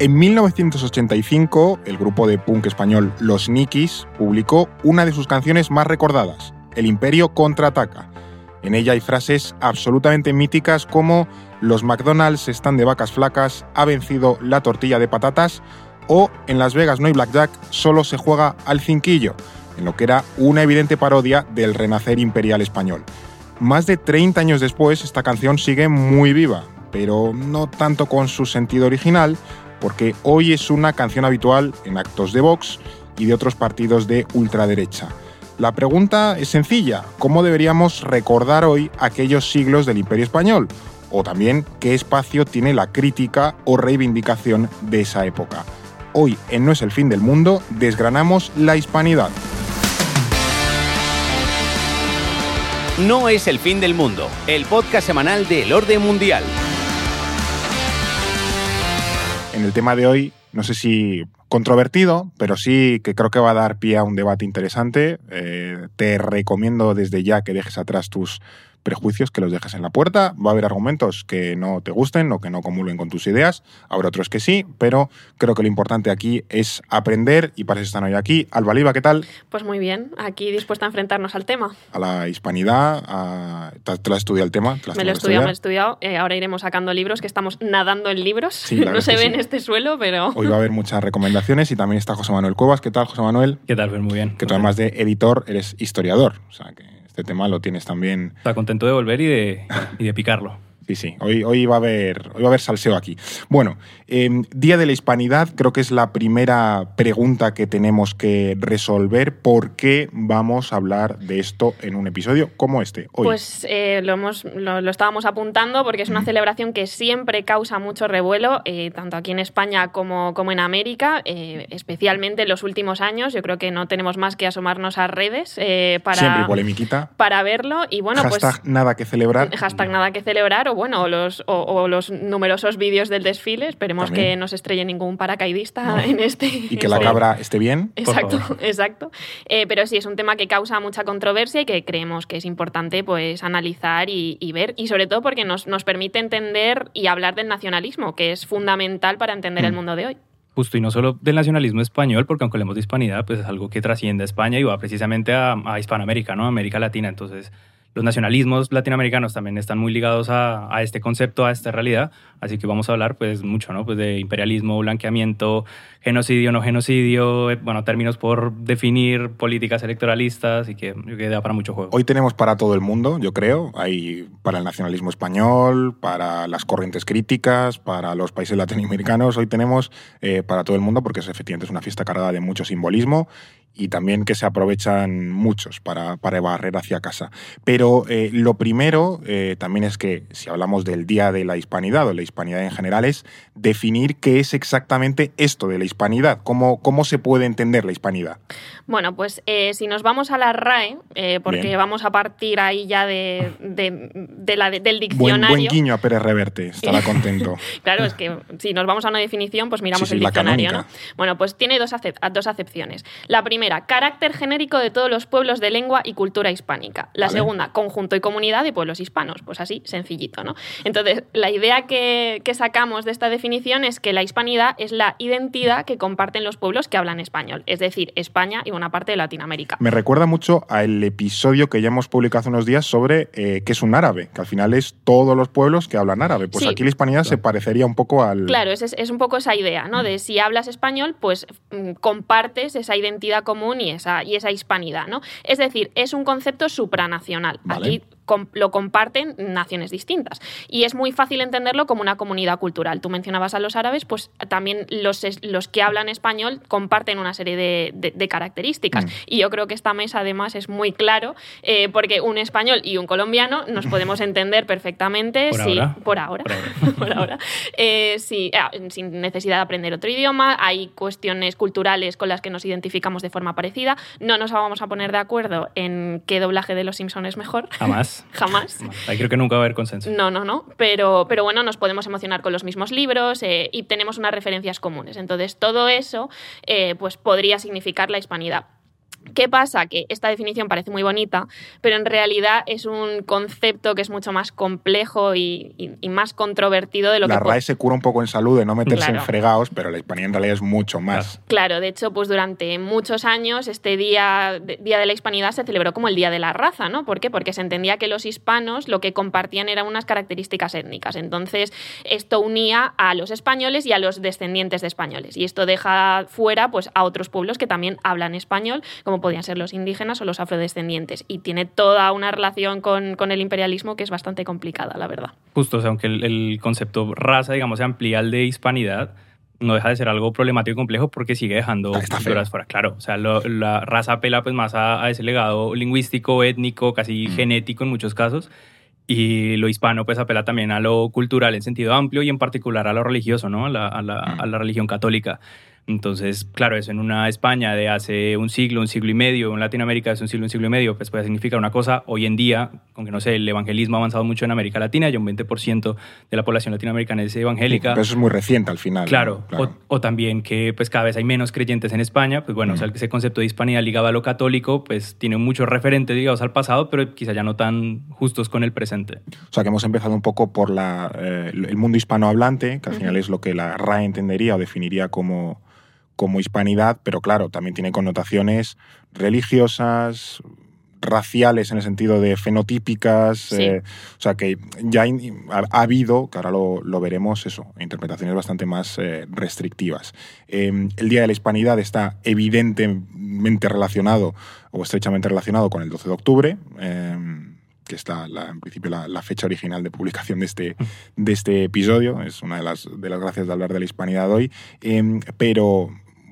En 1985, el grupo de punk español Los Nikis publicó una de sus canciones más recordadas, El Imperio contraataca. En ella hay frases absolutamente míticas como Los McDonald's están de vacas flacas, ha vencido la tortilla de patatas o En Las Vegas no hay blackjack, solo se juega al cinquillo, en lo que era una evidente parodia del renacer imperial español. Más de 30 años después, esta canción sigue muy viva, pero no tanto con su sentido original, porque hoy es una canción habitual en actos de Vox y de otros partidos de ultraderecha. La pregunta es sencilla, ¿cómo deberíamos recordar hoy aquellos siglos del Imperio Español? O también, ¿qué espacio tiene la crítica o reivindicación de esa época? Hoy, en No es el fin del mundo, desgranamos la hispanidad. No es el fin del mundo, el podcast semanal del orden mundial. En el tema de hoy, no sé si controvertido, pero sí que creo que va a dar pie a un debate interesante. Eh, te recomiendo desde ya que dejes atrás tus prejuicios que los dejes en la puerta. Va a haber argumentos que no te gusten o que no comulguen con tus ideas. Habrá otros que sí, pero creo que lo importante aquí es aprender y para eso están hoy aquí. Alba Liva, ¿qué tal? Pues muy bien, aquí dispuesta a enfrentarnos al tema. A la hispanidad, a... ¿te lo has estudiado el tema? Me lo he estudiado, me lo he estudiado. Eh, ahora iremos sacando libros, que estamos nadando en libros. no se ve en este suelo, pero... Hoy va a haber muchas recomendaciones y también está José Manuel Cuevas. ¿Qué tal, José Manuel? ¿Qué tal? Pues muy bien. Que tú además de editor eres historiador. O sea, que este tema lo tienes también. Está contento de volver y de, y de picarlo. Sí, sí, hoy, hoy, va a haber, hoy va a haber salseo aquí. Bueno, em, Día de la Hispanidad creo que es la primera pregunta que tenemos que resolver. ¿Por qué vamos a hablar de esto en un episodio como este? Hoy? Pues eh, lo, hemos, lo, estábamos apuntando porque es una celebración que siempre causa mucho revuelo, eh, tanto aquí en España como, como en América, eh, especialmente en los últimos años. Yo creo que no tenemos más que asomarnos a redes para, siempre polemiquita. para verlo. Y bueno, hashtag pues, nada que celebrar. Hashtag nada que celebrar bueno, los, o, los numerosos vídeos del desfile. Esperemos que no se estrelle ningún paracaidista en este. Y que la cabra esté bien. Exacto, exacto. Eh, pero sí, es un tema que causa mucha controversia y que creemos que es importante pues, analizar y, ver. Y sobre todo porque nos, nos, permite entender y hablar del nacionalismo, que es fundamental para entender el mm. mundo de hoy. Justo, y no solo del nacionalismo español, porque aunque hablemos de hispanidad, pues es algo que trasciende a España y va precisamente a, a Hispanoamérica, ¿no? América Latina. Entonces, los nacionalismos latinoamericanos también están muy ligados a, este concepto, a esta realidad. Así que vamos a hablar pues mucho ¿no? pues de imperialismo, blanqueamiento, genocidio, no genocidio, eh, bueno, términos por definir políticas electoralistas y que, que da para mucho juego. Hoy tenemos para todo el mundo, yo creo. Hay para el nacionalismo español, para las corrientes críticas, para los países latinoamericanos. Hoy tenemos eh, para todo el mundo porque es, efectivamente es una fiesta cargada de mucho simbolismo y también que se aprovechan muchos para, para barrer hacia casa. Pero eh, lo primero eh, también es que si hablamos del Día de la Hispanidad o la Hispanidad en general es definir qué es exactamente esto de la Hispanidad, cómo, cómo se puede entender la Hispanidad. Bueno, pues eh, si nos vamos a la RAE, porque vamos a partir ahí ya de, de, la, del diccionario... Buen, guiño a Pérez Reverte, estará contento. claro, es que si nos vamos a una definición, pues miramos el diccionario. ¿no? Bueno, pues tiene dos, dos acepciones. La primera carácter genérico de todos los pueblos de lengua y cultura hispánica. La segunda, conjunto y comunidad de pueblos hispanos. Pues así, sencillito, ¿no? Entonces, la idea que, sacamos de esta definición es que la hispanidad es la identidad que comparten los pueblos que hablan español, es decir, España y una parte de Latinoamérica. Me recuerda mucho al episodio que ya hemos publicado hace unos días sobre eh, qué es un árabe, que al final es todos los pueblos que hablan árabe. Pues aquí la hispanidad se parecería un poco al... Claro, es, es un poco esa idea, ¿no? De si hablas español, pues mm, compartes esa identidad común y esa, y esa hispanidad, ¿no? Es decir, es un concepto supranacional. Aquí lo comparten naciones distintas. Y es muy fácil entenderlo como una comunidad cultural. Tú mencionabas a los árabes, pues también los, los que hablan español comparten una serie de, características. Mm. Y yo creo que esta mesa además es muy claro, eh, porque un español y un colombiano nos podemos entender perfectamente por sí, ahora. por ahora. por ahora. Eh, ah, sin necesidad de aprender otro idioma. Hay cuestiones culturales con las que nos identificamos de forma parecida. No nos vamos a poner de acuerdo en qué doblaje de Los Simpsons es mejor. Jamás. Jamás. Ahí creo que nunca va a haber consenso. No, no, no. Pero, pero bueno, nos podemos emocionar con los mismos libros eh, y tenemos unas referencias comunes. Entonces, todo eso eh, pues podría significar la hispanidad. ¿Qué pasa? Que esta definición parece muy bonita, pero en realidad es un concepto que es mucho más complejo y, más controvertido de lo la que... La RAE se cura un poco en salud de no meterse en fregados, pero la hispanidad en realidad es mucho más. Claro, de hecho, pues durante muchos años este día, día de la Hispanidad se celebró como el Día de la Raza, ¿no? ¿Por qué? Porque se entendía que los hispanos lo que compartían eran unas características étnicas. Entonces, esto unía a los españoles y a los descendientes de españoles. Y esto deja fuera pues, a otros pueblos que también hablan español, como podían ser los indígenas o los afrodescendientes. Y tiene toda una relación con, el imperialismo que es bastante complicada, la verdad. Justo, o sea, aunque el, concepto raza, digamos, se amplía al de hispanidad, no deja de ser algo problemático y complejo porque sigue dejando culturas fuera. Claro, o sea, la raza apela pues más a, ese legado lingüístico, étnico, casi mm. genético en muchos casos. Y lo hispano pues apela también a lo cultural en sentido amplio y en particular a lo religioso, ¿no? a la, mm. a la religión católica. Entonces, claro, eso en una España de hace un siglo, un siglo y medio, en Latinoamérica hace un siglo, un siglo y medio, pues puede significar una cosa. Hoy en día, aunque no sé, el evangelismo ha avanzado mucho en América Latina, ya un 20% de la población latinoamericana es evangélica. pero eso es muy reciente al final. Claro, O, también que pues cada vez hay menos creyentes en España, pues bueno, o sea, ese concepto de hispanidad ligado a lo católico, pues tiene muchos referentes ligados al pasado, pero quizá ya no tan justos con el presente. O sea, que hemos empezado un poco por la, eh, el mundo hispanohablante, que al final es lo que la RAE entendería o definiría como como hispanidad, pero claro, también tiene connotaciones religiosas, raciales en el sentido de fenotípicas, eh, o sea que ya ha, habido, que ahora lo, veremos, eso, interpretaciones bastante más eh, restrictivas. Em, el Día de la Hispanidad está evidentemente relacionado o estrechamente relacionado con el 12 de octubre. Em, que está en principio la, fecha original de publicación de este, de este episodio, es una de las, de las gracias de hablar de la hispanidad hoy, em,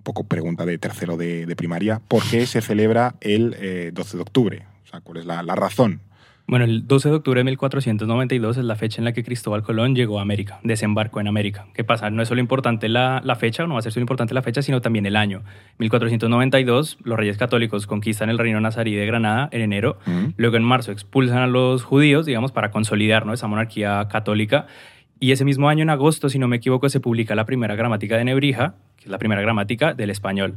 pero poco pregunta de tercero de, primaria, ¿por qué se celebra el 12 eh, de octubre? O sea, ¿cuál es la, razón? Bueno, el 12 de octubre de 1492 es la fecha en la que Cristóbal Colón llegó a América, desembarcó en América. ¿Qué pasa? No es solo importante la, la, fecha, no va a ser solo importante la fecha, sino también el año. 1492, los reyes católicos conquistan el reino nazarí de Granada en enero. Luego en marzo expulsan a los judíos, digamos, para consolidar esa monarquía católica. Y ese mismo año, en agosto, si no me equivoco, se publica la primera gramática de Nebrija, que es la primera gramática del español.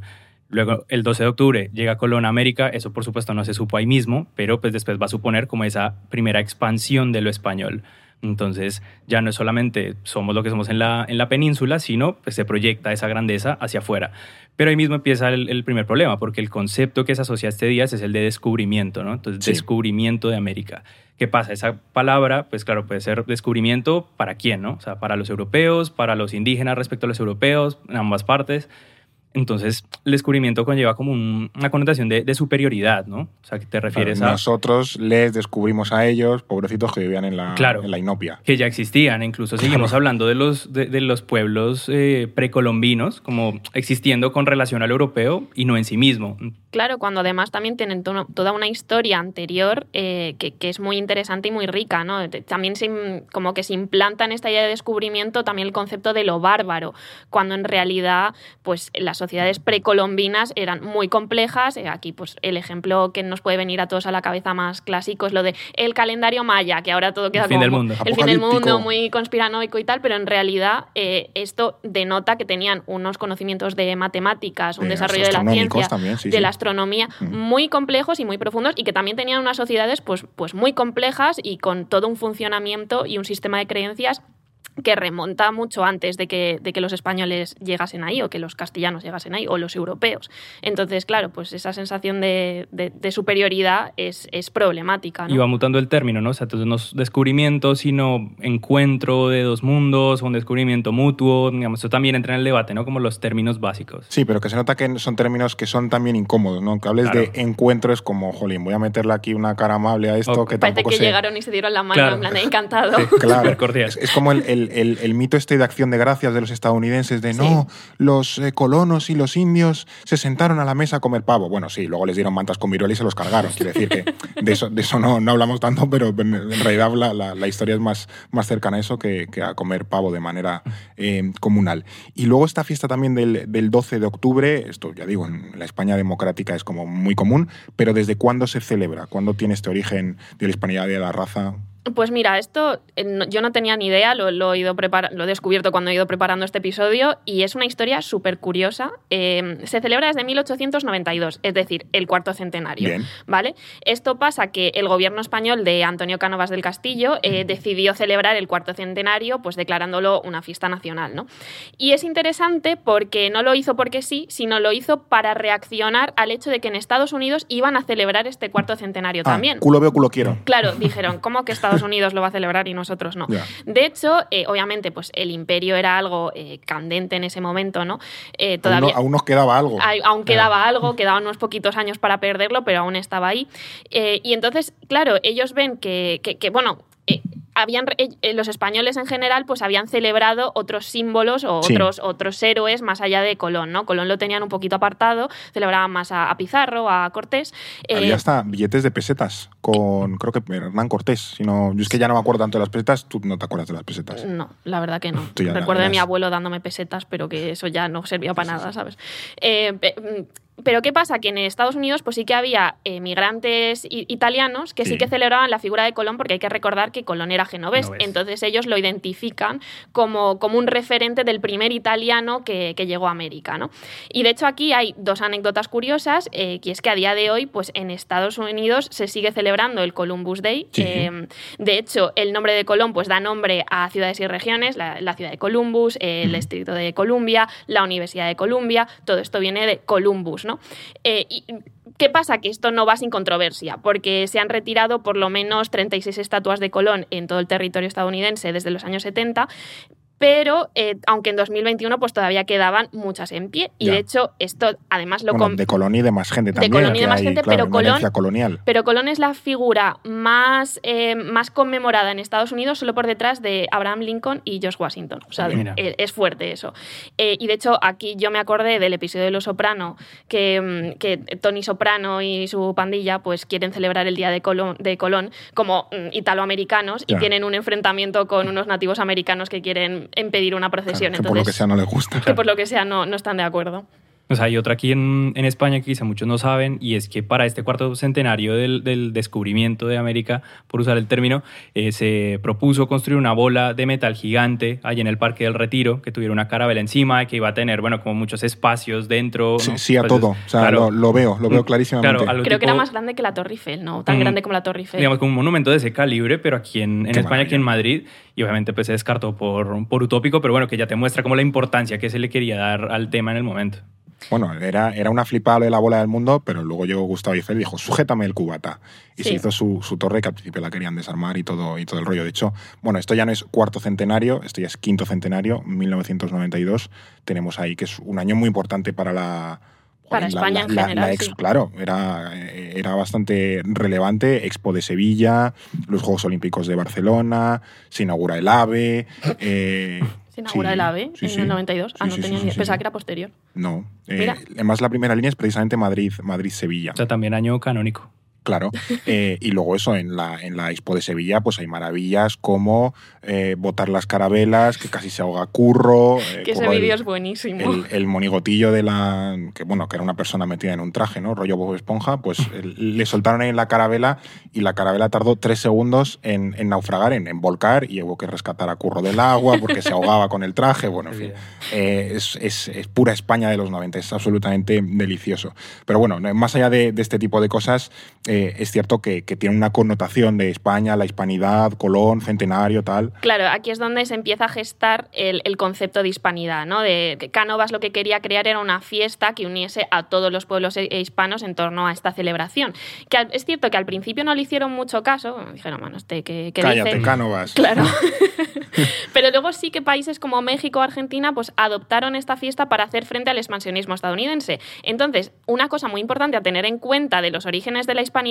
Luego, el 12 de octubre llega Colón a América, eso por supuesto no se supo ahí mismo, pero pues después va a suponer como esa primera expansión de lo español. Entonces, ya no es solamente somos lo que somos en la, en la península, sino pues se proyecta esa grandeza hacia afuera. Pero ahí mismo empieza el, primer problema, porque el concepto que se asocia a este día es el de descubrimiento, ¿no? Entonces, descubrimiento de América. ¿Qué pasa? Esa palabra, pues claro, puede ser descubrimiento para quién, ¿no? O sea, para los europeos, para los indígenas respecto a los europeos, en ambas partes. Entonces, el descubrimiento conlleva como una connotación de, superioridad, ¿no? O sea, que te refieres a... Nosotros les descubrimos a ellos, pobrecitos que vivían en la, en la inopia. Que ya existían, incluso seguimos hablando de los, de, los pueblos eh, precolombinos como existiendo con relación al europeo y no en sí mismo. Claro, cuando además también tienen toda una historia anterior eh, que, que, es muy interesante y muy rica, ¿no? También se, como que se implanta en esta idea de descubrimiento también el concepto de lo bárbaro, cuando en realidad, pues las sociedades precolombinas eran muy complejas. Eh, aquí, pues, el ejemplo que nos puede venir a todos a la cabeza más clásico es lo de el calendario maya, que ahora todo queda el fin del mundo. el fin del mundo, muy conspiranoico y tal, pero en realidad eh, esto denota que tenían unos conocimientos de matemáticas, un desarrollo de la ciencia, de la astronomía, muy complejos y muy profundos, y que también tenían unas sociedades pues, pues muy complejas y con todo un funcionamiento y un sistema de creencias que remonta mucho antes de que, de que, los españoles llegasen ahí o que los castellanos llegasen ahí o los europeos. Entonces, claro, pues esa sensación de, de, superioridad es, es problemática. Y va mutando el término, ¿no? O sea, entonces no es descubrimiento, sino encuentro de dos mundos, un descubrimiento mutuo, digamos, eso también entra en el debate, ¿no? Como los términos básicos. Sí, pero que se nota que son términos que son también incómodos, ¿no? Que hables de encuentro es como, jolín, voy a meterle aquí una cara amable a esto que Parece que llegaron y se dieron la mano en plan encantado. claro, es, es, como el el, mito este de acción de gracias de los estadounidenses de no, los eh, colonos y los indios se sentaron a la mesa a comer pavo. Bueno, sí, luego les dieron mantas con viruela y se los cargaron. Quiere decir que de eso, de eso no, no hablamos tanto, pero en realidad la, la, historia es más, más cercana a eso que, que a comer pavo de manera eh, comunal. Y luego esta fiesta también del, del 12 de octubre, esto ya digo, en la España democrática es como muy común, pero ¿desde cuándo se celebra? ¿Cuándo tiene este origen de la hispanidad de la raza? Pues mira, esto eh, yo no tenía ni idea, lo, he ido lo he descubierto cuando he ido preparando este episodio y es una historia súper curiosa. Eh, se celebra desde 1892, es decir, el cuarto centenario. ¿vale? Esto pasa que el gobierno español de Antonio Cánovas del Castillo eh, decidió celebrar el cuarto centenario, pues declarándolo una fiesta nacional. ¿no? Y es interesante porque no lo hizo porque sí, sino lo hizo para reaccionar al hecho de que en Estados Unidos iban a celebrar este cuarto centenario ah, también. Culo veo, culo quiero. Claro, dijeron, ¿cómo que Estados Unidos lo va a celebrar y nosotros no. De hecho, eh, obviamente, pues el imperio era algo eh, candente en ese momento, ¿no? Eh, todavía, aún, nos quedaba algo. aún quedaba algo, quedaban unos poquitos años para perderlo, pero aún estaba ahí. y entonces, claro, ellos ven que, que bueno, habían eh, los españoles en general pues habían celebrado otros símbolos o otros, otros héroes más allá de Colón, ¿no? Colón lo tenían un poquito apartado, celebraban más a, Pizarro, a Cortés. Había eh, hasta billetes de pesetas con, creo que Hernán Cortés, sino, yo es que ya no me acuerdo tanto de las pesetas, tú no te acuerdas de las pesetas. No, la verdad que no. Recuerdo de mi abuelo dándome pesetas, pero que eso ya no servía para nada, ¿sabes? Eh, mm, pero ¿qué pasa? Que en Estados Unidos pues sí que había migrantes italianos que sí. que celebraban la figura de Colón porque hay que recordar que Colón era genovés. Entonces ellos lo identifican como, como un referente del primer italiano que, llegó a América. ¿no? Y de hecho aquí hay dos anécdotas curiosas, eh, que es que a día de hoy pues en Estados Unidos se sigue celebrando el Columbus Day. Eh, de hecho, el nombre de Colón pues da nombre a ciudades y regiones, la, ciudad de Columbus, el distrito de Columbia, la Universidad de Columbia, todo esto viene de Columbus. ¿No? Eh, ¿Qué pasa? Que esto no va sin controversia, porque se han retirado por lo menos 36 estatuas de Colón en todo el territorio estadounidense desde los años 70, pero eh, aunque en 2021 pues todavía quedaban muchas en pie. Y de hecho esto además lo bueno, de Colón y de más gente también de Colón y de más gente pero Colón colonial. pero Colón es la figura más eh, más conmemorada en Estados Unidos solo por detrás de Abraham Lincoln y George Washington. O sea eh, es fuerte eso. Y de hecho aquí yo me acordé del episodio de Los Soprano que, mm, que Tony Soprano y su pandilla pues quieren celebrar el día de Colón, de Colón como mm, italoamericanos y tienen un enfrentamiento con unos nativos americanos que quieren en pedir una procesión. que por lo que sea no les gusta. Que por lo que sea no, no están de acuerdo. Pues hay otra aquí en, en, España que quizá muchos no saben, y es que para este cuarto centenario del, del descubrimiento de América, por usar el término, eh, se propuso construir una bola de metal gigante allí en el Parque del Retiro, que tuviera una carabela encima y que iba a tener, bueno, como muchos espacios dentro. Sí, a todo. O sea, lo, veo, lo veo mm, clarísimamente. Creo que era más grande que la Torre Eiffel, ¿no? Tan mm, grande como la Torre Eiffel. Digamos, como un monumento de ese calibre, pero aquí en, en España, aquí en Madrid, y obviamente pues se descartó por, por utópico, pero bueno, que ya te muestra como la importancia que se le quería dar al tema en el momento. Bueno, era, era una flipable la bola del mundo, pero luego llegó Gustavo Eiffel y dijo, sujétame el cubata. Y se hizo su, su, torre, que al principio la querían desarmar y todo, y todo el rollo. De hecho, bueno, esto ya no es cuarto centenario, esto ya es quinto centenario, 1992. Tenemos ahí que es un año muy importante para la... Para España en general, Claro, era, era bastante relevante. Expo de Sevilla, los Juegos Olímpicos de Barcelona, se inaugura el AVE... Eh, se inaugura el AVE en el 92. ah, no tenía ni Pensaba que era posterior. No. Eh, además, la primera línea es precisamente Madrid, Madrid-Sevilla. O sea, también año canónico. Claro. Eh, y luego eso, en la, en la Expo de Sevilla, pues hay maravillas como eh, botar las carabelas, que casi se ahoga curro. Eh, que ese vídeo es buenísimo. El, monigotillo de la. que bueno, que era una persona metida en un traje, ¿no? Rollo Bob Esponja, pues le soltaron ahí en la carabela y la carabela tardó tres segundos en, naufragar, en, volcar, y hubo que rescatar a curro del agua porque se ahogaba con el traje. Bueno, en fin. Es, es, pura España de los 90, es absolutamente delicioso. Pero bueno, más allá de, de este tipo de cosas. Eh, es cierto que, tiene una connotación de España, la hispanidad, Colón, centenario, tal. Claro, aquí es donde se empieza a gestar el, concepto de hispanidad, ¿no? De que Cánovas lo que quería crear era una fiesta que uniese a todos los pueblos e, hispanos en torno a esta celebración. Que es cierto que al principio no le hicieron mucho caso, dijeron, bueno, este que, Cállate, Cánovas. Claro. Pero luego sí que países como México o Argentina pues adoptaron esta fiesta para hacer frente al expansionismo estadounidense. Entonces, una cosa muy importante a tener en cuenta de los orígenes de la hispanidad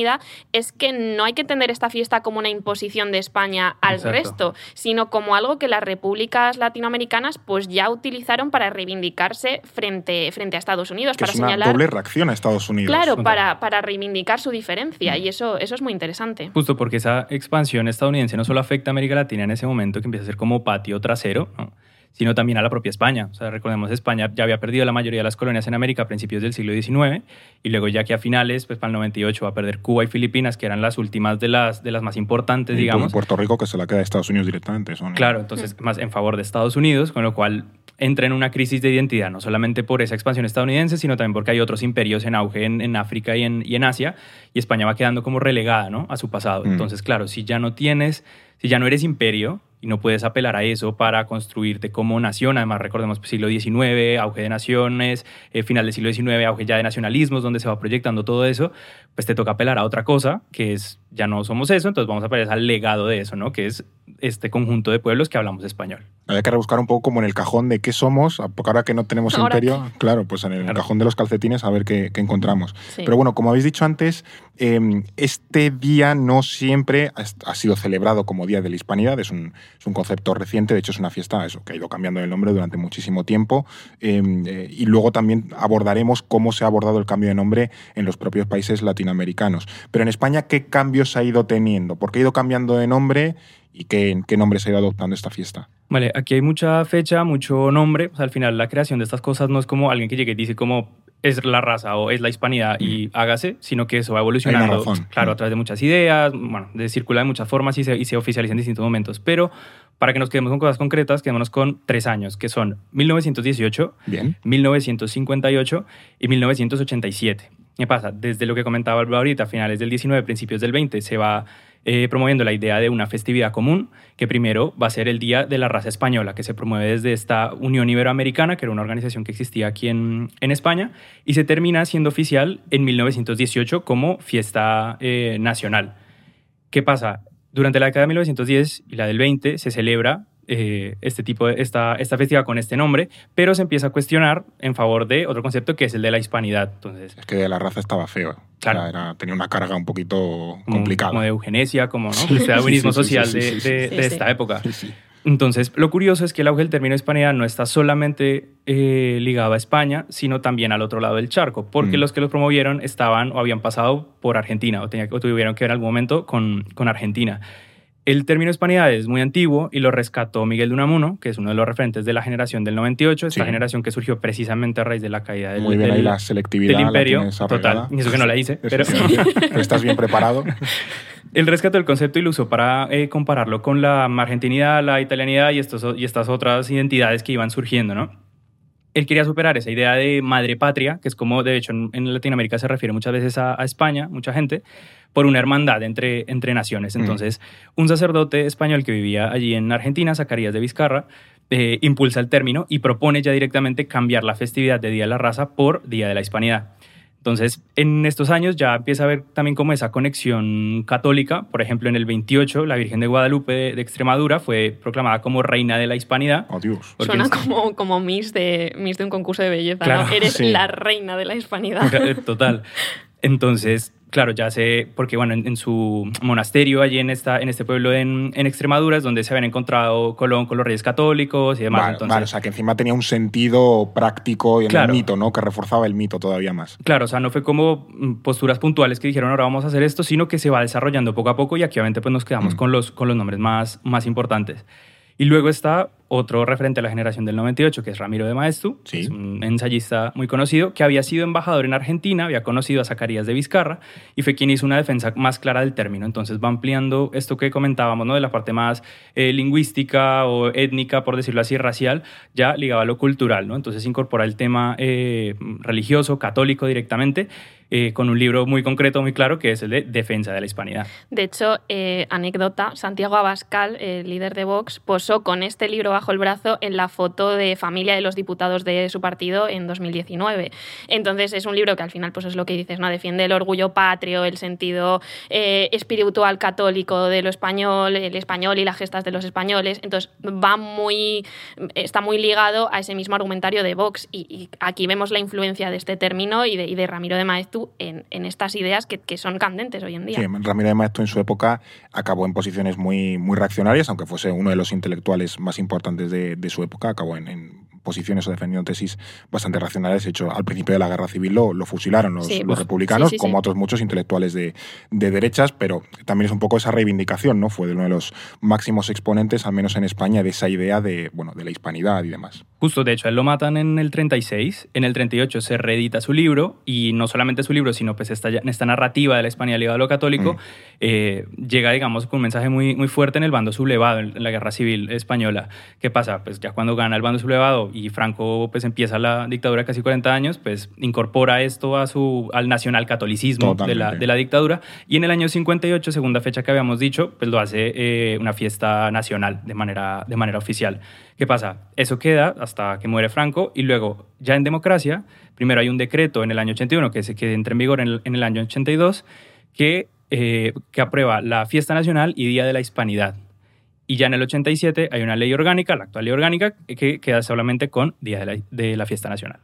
es que no hay que entender esta fiesta como una imposición de España al resto, sino como algo que las repúblicas latinoamericanas pues ya utilizaron para reivindicarse frente, frente a Estados Unidos. para es una doble reacción a Estados Unidos. Claro, para, para reivindicar su diferencia y eso, eso es muy interesante. Justo porque esa expansión estadounidense no solo afecta a América Latina en ese momento, que empieza a ser como patio trasero, sino también a la propia España. O sea, recordemos, España ya había perdido la mayoría de las colonias en América a principios del siglo XIX y luego ya que a finales, pues para el 98 va a perder Cuba y Filipinas, que eran las últimas de las, de las más importantes, digamos. Puerto Rico que se la queda de Estados Unidos directamente. Son, claro, entonces más en favor de Estados Unidos, con lo cual entra en una crisis de identidad, no solamente por esa expansión estadounidense, sino también porque hay otros imperios en auge en, en África y en, y en, Asia, y España va quedando como relegada ¿no? a su pasado. Mm. Entonces, claro, si ya no tienes, si ya no eres imperio, y no puedes apelar a eso para construirte como nación. Además, recordemos pues, siglo XIX, auge de naciones, eh, final del siglo XIX, auge ya de nacionalismos, donde se va proyectando todo eso, pues te toca apelar a otra cosa, que es, ya no somos eso, entonces vamos a apelar al legado de eso, ¿no? Que es este conjunto de pueblos que habllos español. Había que rebuscar un poco como en el cajón de qué somos, porque ahora que no tenemos imperio, claro, pues en el cajón de los calcetines a ver qué, encontramos. Pero bueno, como habéis dicho antes, em, este día no siempre ha sido celebrado como Día de la Hispanidad, es un, es un concepto reciente, de hecho es una fiesta eso, que ha ido cambiando el nombre durante muchísimo tiempo, em, eh, y luego también abordaremos cómo se ha abordado el cambio de nombre en los propios países latinoamericanos. Pero en España, ¿qué cambios ha ido teniendo? ¿Por qué ha ido cambiando de nombre? y qué, qué nombre se ha ido adoptando esta fiesta. Vale, aquí hay mucha fecha, mucho nombre. al final la creación de estas cosas no es como alguien que llegue y dice como es la raza o es la hispanidad y mm. hágase, sino que eso va evolucionando, claro, a través de muchas ideas, bueno, de circular de muchas formas y se, y se oficializa en distintos momentos. Pero para que nos quedemos con cosas concretas, quedémonos con tres años, que son 1918, Bien. 1958 y 1987. ¿Qué pasa? Desde lo que comentaba Álvaro ahorita, finales del 19, principios del 20, se va eh, promoviendo la idea de una festividad común, que primero va a ser el Día de la Raza Española, que se promueve desde esta Unión Iberoamericana, que era una organización que existía aquí en, España, y se termina siendo oficial en 1918 como fiesta eh, nacional. ¿Qué pasa? Durante la década de 1910 y la del 20 se celebra eh, este tipo de, esta, esta festividad con este nombre, pero se empieza a cuestionar en favor de otro concepto que es el de la hispanidad. Entonces, es que la raza estaba feo. Claro. tenía una carga un poquito complicada. Como, de eugenesia, como ¿no? el darwinismo social de, de, esta época. Entonces, lo curioso es que el auge del término hispanidad no está solamente eh, ligado a España, sino también al otro lado del charco, porque mm. los que lo promovieron estaban o habían pasado por Argentina o, tenía, o tuvieron que ver en algún momento con, con Argentina. El término hispanidad es muy antiguo y lo rescató Miguel de Unamuno, que es uno de los referentes de la generación del 98, esta generación que surgió precisamente a raíz de la caída del, muy bien, ahí la selectividad del imperio. Total, y eso que no la hice, pero... estás bien preparado. Él rescató el concepto y lo usó para eh, compararlo con la argentinidad, la italianidad y, estos, y estas otras identidades que iban surgiendo, ¿no? Él quería superar esa idea de madre patria, que es como de hecho en, Latinoamérica se refiere muchas veces a, a España, mucha gente, por una hermandad entre, entre naciones. Entonces, un sacerdote español que vivía allí en Argentina, Zacarías de Vizcarra, eh, impulsa el término y propone ya directamente cambiar la festividad de Día de la Raza por Día de la Hispanidad. Entonces, en estos años ya empieza a haber también como esa conexión católica. Por ejemplo, en el 28, la Virgen de Guadalupe de, Extremadura fue proclamada como reina de la hispanidad. Oh, Dios. Suena como, como Miss, de, Miss de un concurso de belleza, ¿no? Eres la reina de la hispanidad. Total. Entonces, claro, ya sé, porque bueno, en, su monasterio allí en, esta, en este pueblo en, en, Extremadura es donde se habían encontrado Colón con los reyes católicos y demás. Vale, entonces, o sea, que encima tenía un sentido práctico y en el mito, ¿no? Que reforzaba el mito todavía más. Claro, o sea, no fue como mm, posturas puntuales que dijeron ahora vamos a hacer esto, sino que se va desarrollando poco a poco y aquí obviamente pues nos quedamos mm. con, los, con los nombres más, más importantes. Y luego está otro referente a la generación del 98, que es Ramiro de Maestu, es un ensayista muy conocido, que había sido embajador en Argentina, había conocido a Zacarías de Vizcarra y fue quien hizo una defensa más clara del término. Entonces va ampliando esto que comentábamos, ¿no? de la parte más eh, lingüística o étnica, por decirlo así, racial, ya ligado a lo cultural. ¿no? Entonces incorpora el tema eh, religioso, católico directamente eh, con un libro muy concreto, muy claro, que es el de Defensa de la Hispanidad. De hecho, eh, anécdota, Santiago Abascal, el líder de Vox, posó con este libro bajo el brazo en la foto de familia de los diputados de su partido en 2019. Entonces, es un libro que al final pues es lo que dices, ¿no? Defiende el orgullo patrio, el sentido eh, espiritual católico de lo español, el español y las gestas de los españoles. Entonces, va muy, está muy ligado a ese mismo argumentario de Vox. Y, aquí vemos la influencia de este término y de, y de Ramiro de Maeztu en, estas ideas que, son candentes hoy en día. Sí, Ramiro de Maestro en su época acabó en posiciones muy, muy reaccionarias, aunque fuese uno de los intelectuales más importantes de, su época, acabó en, posiciones o defendiendo tesis bastante racionales. De hecho, al principio de la guerra civil lo, lo fusilaron los, los republicanos, como otros muchos intelectuales de, de, derechas, pero también es un poco esa reivindicación, ¿no? Fue de uno de los máximos exponentes, al menos en España, de esa idea de, bueno, de la hispanidad y demás. Justo, de hecho, él lo matan en el 36, en el 38 se reedita su libro, y no solamente su libro, sino pues esta, esta narrativa de la hispanidad a lo católico, mm. eh, llega, digamos, con un mensaje muy, muy fuerte en el bando sublevado, en, la guerra civil española. ¿Qué pasa? Pues ya cuando gana el bando sublevado y Franco pues empieza la dictadura casi 40 años, pues incorpora esto a su, al nacionalcatolicismo de la, de la, dictadura, y en el año 58, segunda fecha que habíamos dicho, pues lo hace eh, una fiesta nacional de manera, de manera oficial. ¿Qué pasa? Eso queda hasta que muere Franco y luego ya en democracia, primero hay un decreto en el año 81 que, se, que entra en vigor en el, año 82 que, eh, que aprueba la fiesta nacional y Día de la Hispanidad. Y ya en el 87 hay una ley orgánica, la actual ley orgánica, que queda solamente con Día de la, de la Fiesta Nacional.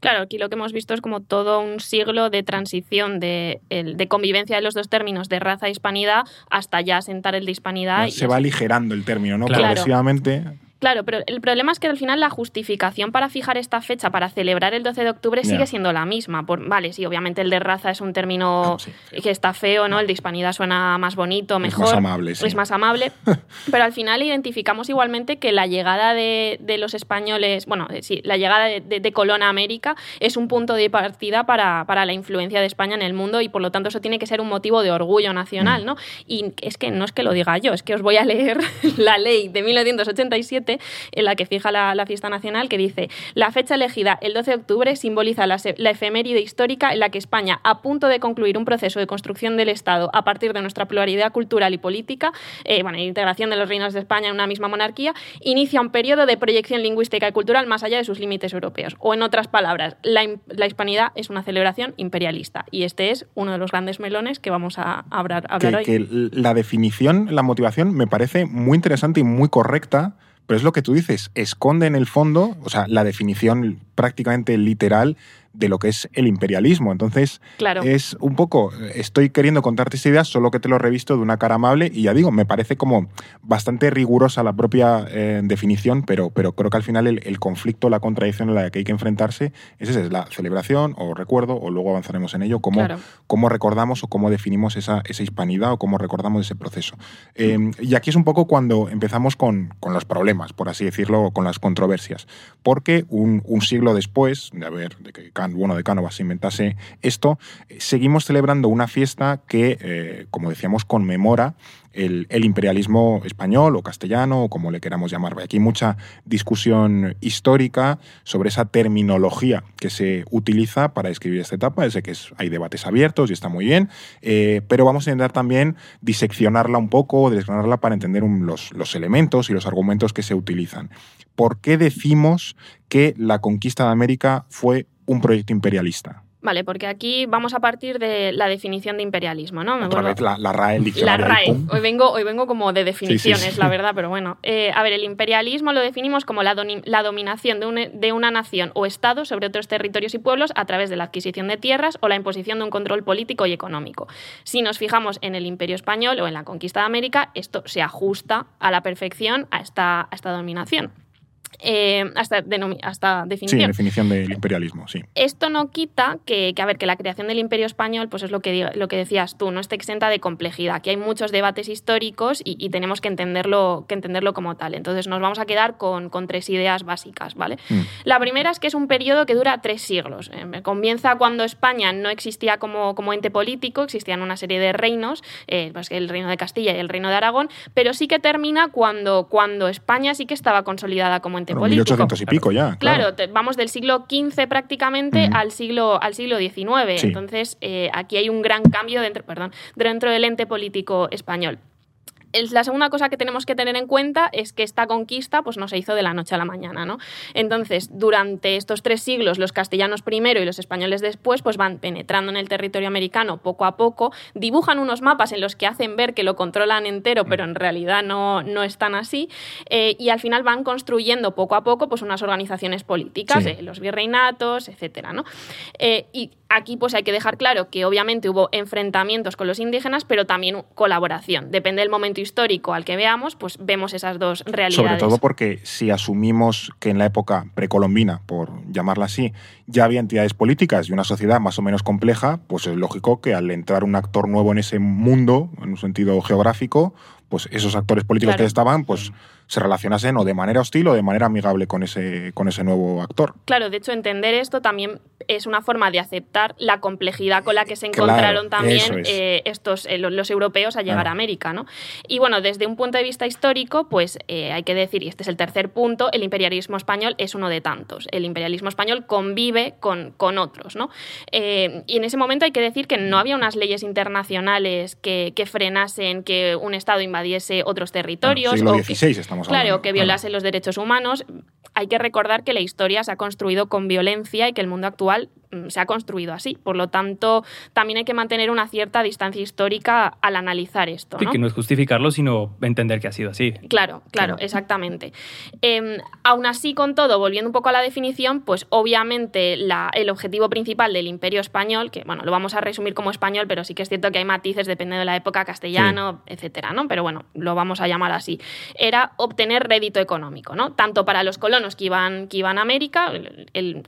Claro, aquí lo que hemos visto es como todo un siglo de transición de, de convivencia de los dos términos de raza e hispanidad hasta ya sentar el de hispanidad. Se va aligerando el término, ¿no? Progresivamente. Claro, pero el problema es que al final la justificación para fijar esta fecha, para celebrar el 12 de octubre, sigue siendo la misma. Por, vale, sí, obviamente el de raza es un término ah, que está feo, ¿no? El de hispanidad suena más bonito, mejor. Es más amable, sí. Es más amable. pero al final identificamos igualmente que la llegada de, los españoles, bueno, eh, sí, la llegada de, Colón a América es un punto de partida para, la influencia de España en el mundo y por lo tanto eso tiene que ser un motivo de orgullo nacional, mm. ¿no? Y es que no es que lo diga yo, es que os voy a leer la ley de 1987 en la que fija la, fiesta nacional, que dice, la fecha elegida, el 12 de octubre, simboliza la, efeméride histórica en la que España, a punto de concluir un proceso de construcción del Estado a partir de nuestra pluralidad cultural y política, eh, bueno, integración de los reinos de España en una misma monarquía, inicia un periodo de proyección lingüística y cultural más allá de sus límites europeos. O en otras palabras, la, hispanidad es una celebración imperialista y este es uno de los grandes melones que vamos a hablar, hoy. Que la definición, la motivación me parece muy interesante y muy correcta pero es lo que tú dices, esconde en el fondo, o sea, la definición prácticamente literal de lo que es el imperialismo. Entonces, es un poco, estoy queriendo contarte esta idea, solo que te lo he revisto de una cara amable y ya digo, me parece como bastante rigurosa la propia eh, definición, pero, pero creo que al final el, conflicto, la contradicción en la que hay que enfrentarse es esa, es la celebración o recuerdo, o luego avanzaremos en ello, cómo, cómo recordamos o cómo definimos esa, esa, hispanidad o cómo recordamos ese proceso. Em, y aquí es un poco cuando empezamos con, con, los problemas, por así decirlo, con las controversias, porque un, un siglo después de haber, de que bueno, de Cánovas se inventase esto, seguimos celebrando una fiesta que, eh, como decíamos, conmemora el, imperialismo español o castellano, o como le queramos llamar. Aquí hay mucha discusión histórica sobre esa terminología que se utiliza para escribir esta etapa. Sé que hay debates abiertos y está muy bien, eh, pero vamos a intentar también diseccionarla un poco, desgranarla para entender los elementos y los argumentos que se utilizan. ¿Por qué decimos que la conquista de América fue un proyecto imperialista. Vale, porque aquí vamos a partir de la definición de imperialismo, ¿no? Otra vez la, RAE, el La RAE. Hoy vengo, hoy vengo como de definiciones, la verdad, pero bueno. Eh, a ver, el imperialismo lo definimos como la, la dominación de, un, de, una nación o Estado sobre otros territorios y pueblos a través de la adquisición de tierras o la imposición de un control político y económico. Si nos fijamos en el Imperio Español o en la conquista de América, esto se ajusta a la perfección a esta, a esta dominación. Eh, hasta, hasta definición. Sí, definición del imperialismo, sí. Esto no quita que, a ver, que la creación del imperio español, pues es lo que, lo que decías tú, no esté exenta de complejidad, que hay muchos debates históricos y, tenemos que entenderlo, que entenderlo como tal. Entonces nos vamos a quedar con, tres ideas básicas, ¿vale? Mm. La primera es que es un periodo que dura tres siglos. Eh, comienza cuando España no existía como, como ente político, existían una serie de reinos, eh, pues el reino de Castilla y el reino de Aragón, pero sí que termina cuando, cuando España sí que estaba consolidada como ente político. 1800 y pico ya. Claro, vamos del siglo XV prácticamente al, siglo, al siglo XIX. Entonces, eh, aquí hay un gran cambio dentro, perdón, dentro del ente político español la segunda cosa que tenemos que tener en cuenta es que esta conquista pues, no se hizo de la noche a la mañana. ¿no? Entonces, durante estos tres siglos, los castellanos primero y los españoles después pues, van penetrando en el territorio americano poco a poco, dibujan unos mapas en los que hacen ver que lo controlan entero, pero en realidad no, no están así, eh, y al final van construyendo poco a poco pues, unas organizaciones políticas, eh, los virreinatos, etc. ¿no? Eh, y aquí pues, hay que dejar claro que obviamente hubo enfrentamientos con los indígenas, pero también colaboración. Depende del momento histórico al que veamos, pues vemos esas dos realidades. Sobre todo porque si asumimos que en la época precolombina, por llamarla así, ya había entidades políticas y una sociedad más o menos compleja, pues es lógico que al entrar un actor nuevo en ese mundo, en un sentido geográfico, pues esos actores políticos que estaban, pues se relacionasen o de manera hostil o de manera amigable con ese, con ese nuevo actor. Claro, de hecho, entender esto también es una forma de aceptar la complejidad con la que se encontraron también eh, estos, eh, los, europeos a llegar a América. ¿no? Y bueno, desde un punto de vista histórico, pues eh, hay que decir, y este es el tercer punto, el imperialismo español es uno de tantos. El imperialismo español convive con, con otros. ¿no? y en ese momento hay que decir que no había unas leyes internacionales que, que frenasen que un Estado invadiese otros territorios. siglo XVI estamos hablando. Claro, que violase los derechos humanos. Hay que recordar que la historia se ha construido con violencia y que el mundo actual se ha construido así. Por lo tanto, también hay que mantener una cierta distancia histórica al analizar esto. ¿no? que no es justificarlo, sino entender que ha sido así. Claro, claro, exactamente. Em, aún así, con todo, volviendo un poco a la definición, pues obviamente el objetivo principal del imperio español, que bueno, lo vamos a resumir como español, pero sí que es cierto que hay matices dependiendo de la época, castellano, etcétera, ¿no? Pero bueno, lo vamos a llamar así. Era obtener rédito económico, ¿no? Tanto para los colonos que iban, que iban a América,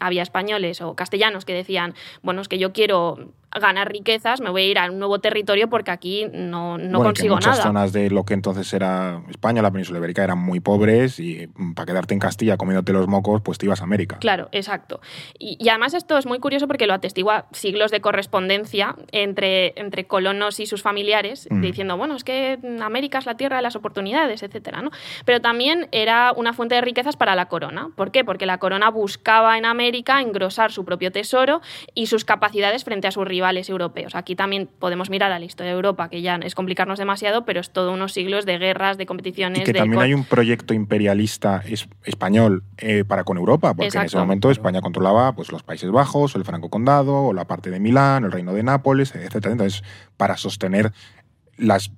había españoles o castellanos que decían, bueno, es que yo quiero ganar riquezas, me voy a ir a un nuevo territorio porque aquí no, no consigo que muchas nada. zonas de lo que entonces era España, la península ibérica, eran muy pobres y mm, para quedarte en Castilla comiéndote los mocos, pues te ibas a América. Claro, exacto. Y, además esto es muy curioso porque lo atestigua siglos de correspondencia entre, entre colonos y sus familiares, mm. diciendo, bueno, es que América es la tierra de las oportunidades, etcétera, ¿no? Pero también era una fuente de riquezas para la corona. ¿Por qué? Porque la corona buscaba en América engrosar su propio tesoro y sus capacidades frente a sus rivales europeos. Aquí también podemos mirar a la historia de Europa, que ya es complicarnos demasiado, pero es todo unos siglos de guerras, de competiciones. Y que también hay un proyecto imperialista español eh, para con Europa, porque en ese momento España controlaba pues, los Países Bajos, el Franco Condado, o la parte de Milán, el Reino de Nápoles, etc. Entonces, para sostener las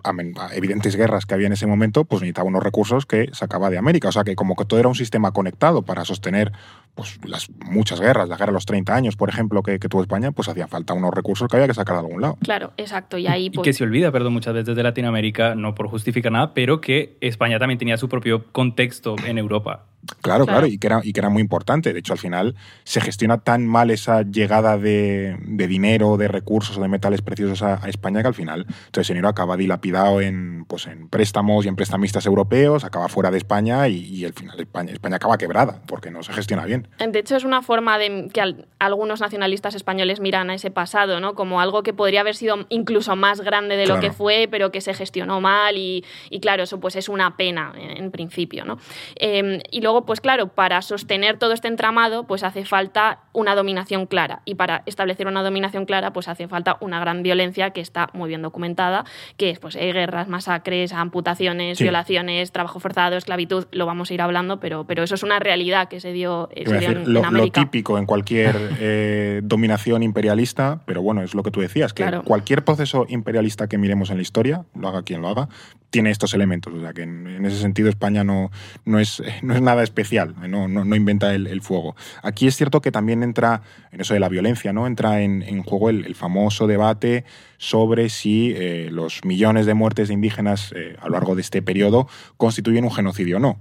evidentes guerras que había en ese momento, pues necesitaba unos recursos que sacaba de América. O sea que como que todo era un sistema conectado para sostener pues, las muchas guerras, la guerra de los 30 años, por ejemplo, que, tuvo España, pues hacía falta unos recursos que había que sacar de algún lado. Claro, exacto. Y ahí... Y que pues se olvida, perdón, muchas veces de Latinoamérica, no por justificar nada, pero que España también tenía su propio contexto en Europa. Claro, claro, y, que era, y que era muy importante. De hecho, al final se gestiona tan mal esa llegada de, dinero, de recursos o de metales preciosos a, España que al final todo ese dinero acaba dilapidado en, pues, en préstamos y en prestamistas europeos, acaba fuera de España y, al final España, España acaba quebrada porque no se gestiona bien. De hecho, es una forma de que algunos nacionalistas españoles miran a ese pasado ¿no? como algo que podría haber sido incluso más grande de lo que fue, pero que se gestionó mal y, claro, eso pues es una pena en, principio. ¿no? Em, y luego, pues claro, para sostener todo este entramado, pues hace falta una dominación clara. Y para establecer una dominación clara, pues hace falta una gran violencia que está muy bien documentada, que es pues hay guerras, masacres, amputaciones, violaciones, trabajo forzado, esclavitud, lo vamos a ir hablando, pero, pero eso es una realidad que se dio, en, lo, América. Lo típico en cualquier eh, dominación imperialista, pero bueno, es lo que tú decías, que cualquier proceso imperialista que miremos en la historia, lo haga quien lo haga, tiene estos elementos. O sea que en, ese sentido España no, no, es, no es nada especial, no, no, inventa el, fuego. Aquí es cierto que también entra en eso de la violencia, ¿no? Entra en, juego el, famoso debate sobre si eh, los millones de muertes de indígenas eh, a lo largo de este periodo constituyen un genocidio o no.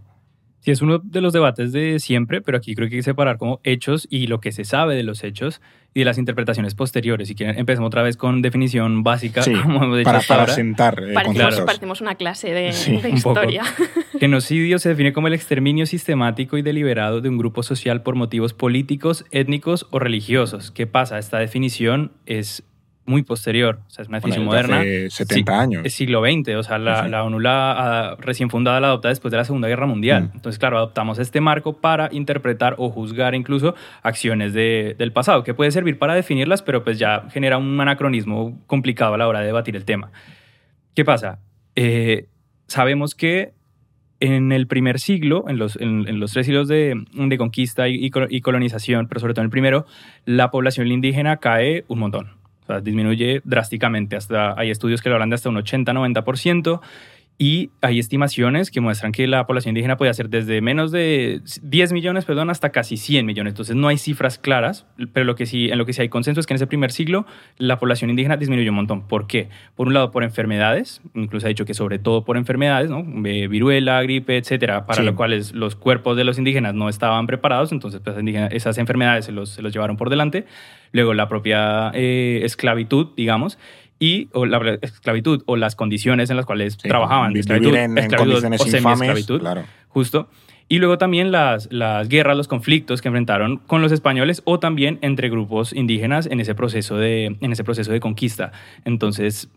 Es uno de los debates de siempre, pero aquí creo que hay que separar como hechos y lo que se sabe de los hechos y de las interpretaciones posteriores. Si quieren, empecemos otra vez con definición básica, para, para sentar eh, parecemos, una clase de, historia. Genocidio se define como el exterminio sistemático y deliberado de un grupo social por motivos políticos, étnicos o religiosos. ¿Qué pasa? Esta definición es muy posterior, o sea, es una definición moderna. Hace 70 años. Es siglo XX, o sea, la, la ONU la, recién fundada la adopta después de la Segunda Guerra Mundial. Mm. Entonces, claro, adoptamos este marco para interpretar o juzgar incluso acciones de, del pasado, que puede servir para definirlas, pero pues ya genera un anacronismo complicado a la hora de debatir el tema. ¿Qué pasa? Eh, sabemos que en el primer siglo, en los, en, los tres siglos de, de conquista y, y colonización, pero sobre todo en el primero, la población indígena cae un montón disminuye drásticamente. Hasta, hay estudios que lo hablan de hasta un 80-90%. Y hay estimaciones que muestran que la población indígena puede ser desde menos de 10 millones, perdón, hasta casi 100 millones. Entonces no hay cifras claras, pero lo que sí, en lo que sí hay consenso es que en ese primer siglo la población indígena disminuyó un montón. ¿Por qué? Por un lado por enfermedades, incluso ha dicho que sobre todo por enfermedades, ¿no? viruela, gripe, etcétera, para lo cual los cuerpos de los indígenas no estaban preparados, entonces pues, esas enfermedades se los, se los llevaron por delante. Luego la propia eh, esclavitud, digamos, y o la esclavitud o las condiciones en las cuales trabajaban. Esclavitud, en, condiciones infames, claro. Justo. Y luego también las, las guerras, los conflictos que enfrentaron con los españoles o también entre grupos indígenas en ese proceso de, en ese proceso de conquista. Entonces,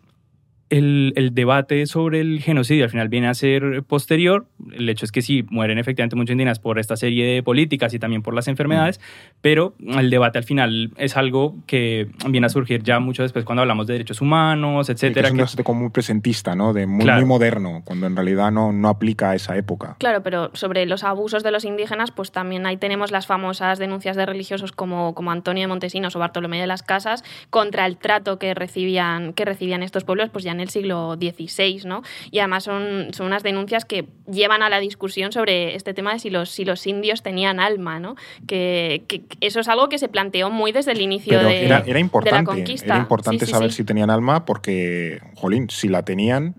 el, el, debate sobre el genocidio al final viene a ser posterior. El hecho es que sí, mueren efectivamente muchos indígenas por esta serie de políticas y también por las enfermedades, mm. pero el debate al final es algo que viene a surgir ya mucho después cuando hablamos de derechos humanos, etcétera. es un debate como muy presentista, ¿no? De muy, muy, moderno, cuando en realidad no, no aplica a esa época. Claro, pero sobre los abusos de los indígenas, pues también ahí tenemos las famosas denuncias de religiosos como, como Antonio de Montesinos o Bartolomé de las Casas contra el trato que recibían, que recibían estos pueblos, pues ya en el siglo XVI, ¿no? Y además son, son unas denuncias que llevan a la discusión sobre este tema de si los, si los indios tenían alma, ¿no? Que, eso es algo que se planteó muy desde el inicio de, era, era importante, la conquista. Era importante saber si tenían alma porque, jolín, si la tenían...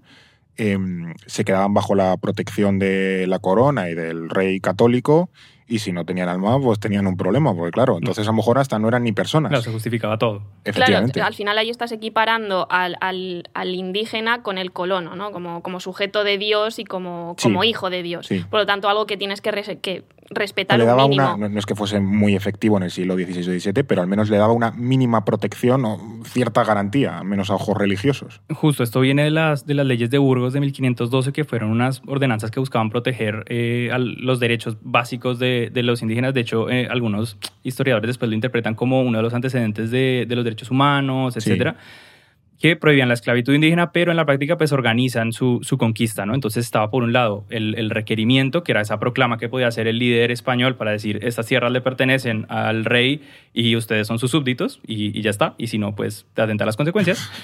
Em, se quedaban bajo la protección de la corona y del rey católico y si no tenían alma, pues tenían un problema, porque claro, entonces a lo mejor hasta no eran ni personas. Claro, se justificaba todo. Efectivamente. Claro, al final ahí estás equiparando al, al, indígena con el colono, ¿no? Como, como sujeto de Dios y como, como hijo de Dios. Por lo tanto, algo que tienes que, que respetar le daba Una, no, es que fuese muy efectivo en el siglo XVI o XVII, pero al menos le daba una mínima protección o cierta garantía, al menos a ojos religiosos. Justo, esto viene de las, de las leyes de Burgos de 1512, que fueron unas ordenanzas que buscaban proteger eh, los derechos básicos de, de, los indígenas. De hecho, eh, algunos historiadores después lo interpretan como uno de los antecedentes de, de los derechos humanos, etcétera que prohibían la esclavitud indígena, pero en la práctica pues organizan su, su conquista, ¿no? Entonces estaba por un lado el, el, requerimiento, que era esa proclama que podía hacer el líder español para decir, estas tierras le pertenecen al rey y ustedes son sus súbditos, y, y ya está, y si no, pues te atenta a las consecuencias.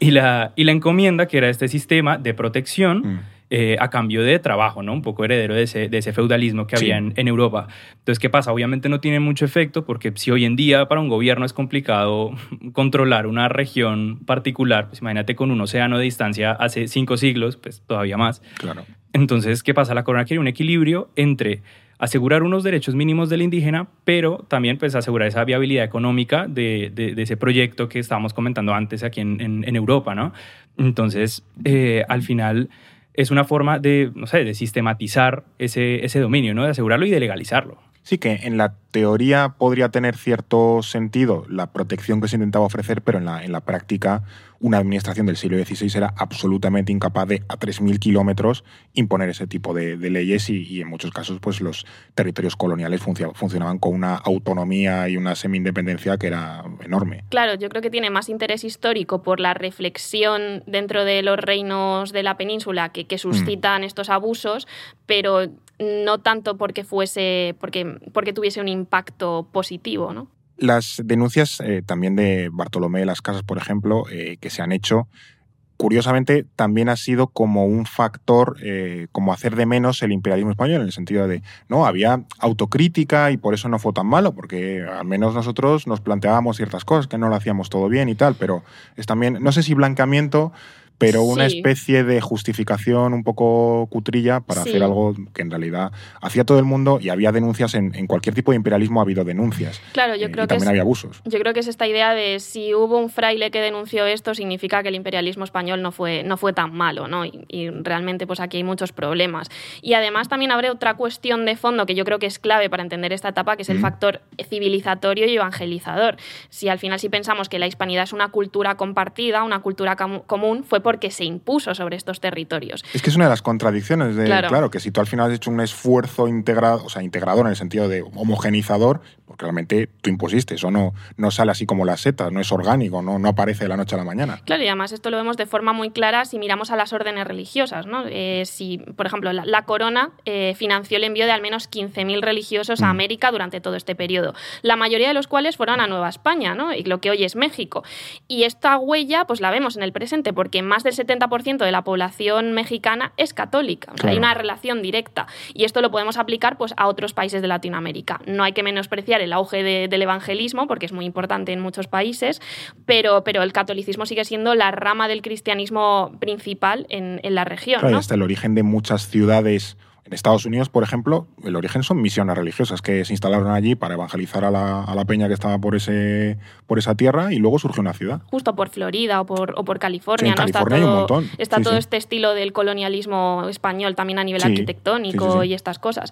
Y la, y la encomienda, que era este sistema de protección. Mm. Eh, a cambio de trabajo, ¿no? Un poco heredero de ese, de ese feudalismo que había en, en, Europa. Entonces, ¿qué pasa? Obviamente no tiene mucho efecto porque si hoy en día para un gobierno es complicado controlar una región particular, pues imagínate con un océano de distancia hace cinco siglos, pues todavía más. Claro. Entonces, ¿qué pasa? La corona quiere un equilibrio entre asegurar unos derechos mínimos del indígena, pero también pues asegurar esa viabilidad económica de, de, ese proyecto que estábamos comentando antes aquí en, en, en Europa, ¿no? Entonces, eh, al final es una forma de, no sé, de sistematizar ese, ese dominio, ¿no? De asegurarlo y de legalizarlo. Sí, que en la teoría podría tener cierto sentido la protección que se intentaba ofrecer, pero en la, en la práctica una administración del siglo XVI era absolutamente incapaz de a 3.000 kilómetros imponer ese tipo de, leyes y, en muchos casos pues los territorios coloniales funcionaban con una autonomía y una semi-independencia que era enorme. Claro, yo creo que tiene más interés histórico por la reflexión dentro de los reinos de la península que, que mm. suscitan estos abusos, pero no tanto porque fuese porque, porque tuviese un impacto positivo, ¿no? Las denuncias eh, también de Bartolomé de las Casas, por ejemplo, eh, que se han hecho, curiosamente también ha sido como un factor, eh, como hacer de menos el imperialismo español, en el sentido de, no, había autocrítica y por eso no fue tan malo, porque al menos nosotros nos planteábamos ciertas cosas, que no lo hacíamos todo bien y tal, pero es también, no sé si blancamiento, pero una especie de justificación un poco cutrilla para hacer algo que en realidad hacía todo el mundo y había denuncias en, cualquier tipo de imperialismo ha habido denuncias. Claro, yo eh, creo que también había abusos. Yo creo que es esta idea de si hubo un fraile que denunció esto significa que el imperialismo español no fue, no fue tan malo, ¿no? Y, realmente pues aquí hay muchos problemas. Y además también habrá otra cuestión de fondo que yo creo que es clave para entender esta etapa, que es el factor civilizatorio y evangelizador. Si al final si pensamos que la hispanidad es una cultura compartida, una cultura común, fue porque se impuso sobre estos territorios. Es que es una de las contradicciones de, claro, que si tú al final has hecho un esfuerzo integrado, o sea, integrador en el sentido de homogenizador, porque realmente tú impusiste, eso no, no sale así como las setas, no es orgánico, no, no aparece de la noche a la mañana. Claro, y además esto lo vemos de forma muy clara si miramos a las órdenes religiosas, ¿no? Eh, si, por ejemplo, la, corona eh, financió el envío de al menos 15.000 religiosos a mm. América durante todo este periodo, la mayoría de los cuales fueron a Nueva España, ¿no? Y lo que hoy es México. Y esta huella, pues la vemos en el presente, porque más más del 70% de la población mexicana es católica. hay una relación directa. Y esto lo podemos aplicar pues, a otros países de Latinoamérica. No hay que menospreciar el auge del evangelismo, porque es muy importante en muchos países, pero, pero el catolicismo sigue siendo la rama del cristianismo principal en, la región. Claro, hasta el origen de muchas ciudades en Estados Unidos, por ejemplo, el origen son misiones religiosas que se instalaron allí para evangelizar a la, peña que estaba por, ese, por esa tierra y luego surgió una ciudad. Justo por Florida o por, o por California. ¿no? está todo, hay un montón. Está todo este estilo del colonialismo español también a nivel arquitectónico y estas cosas.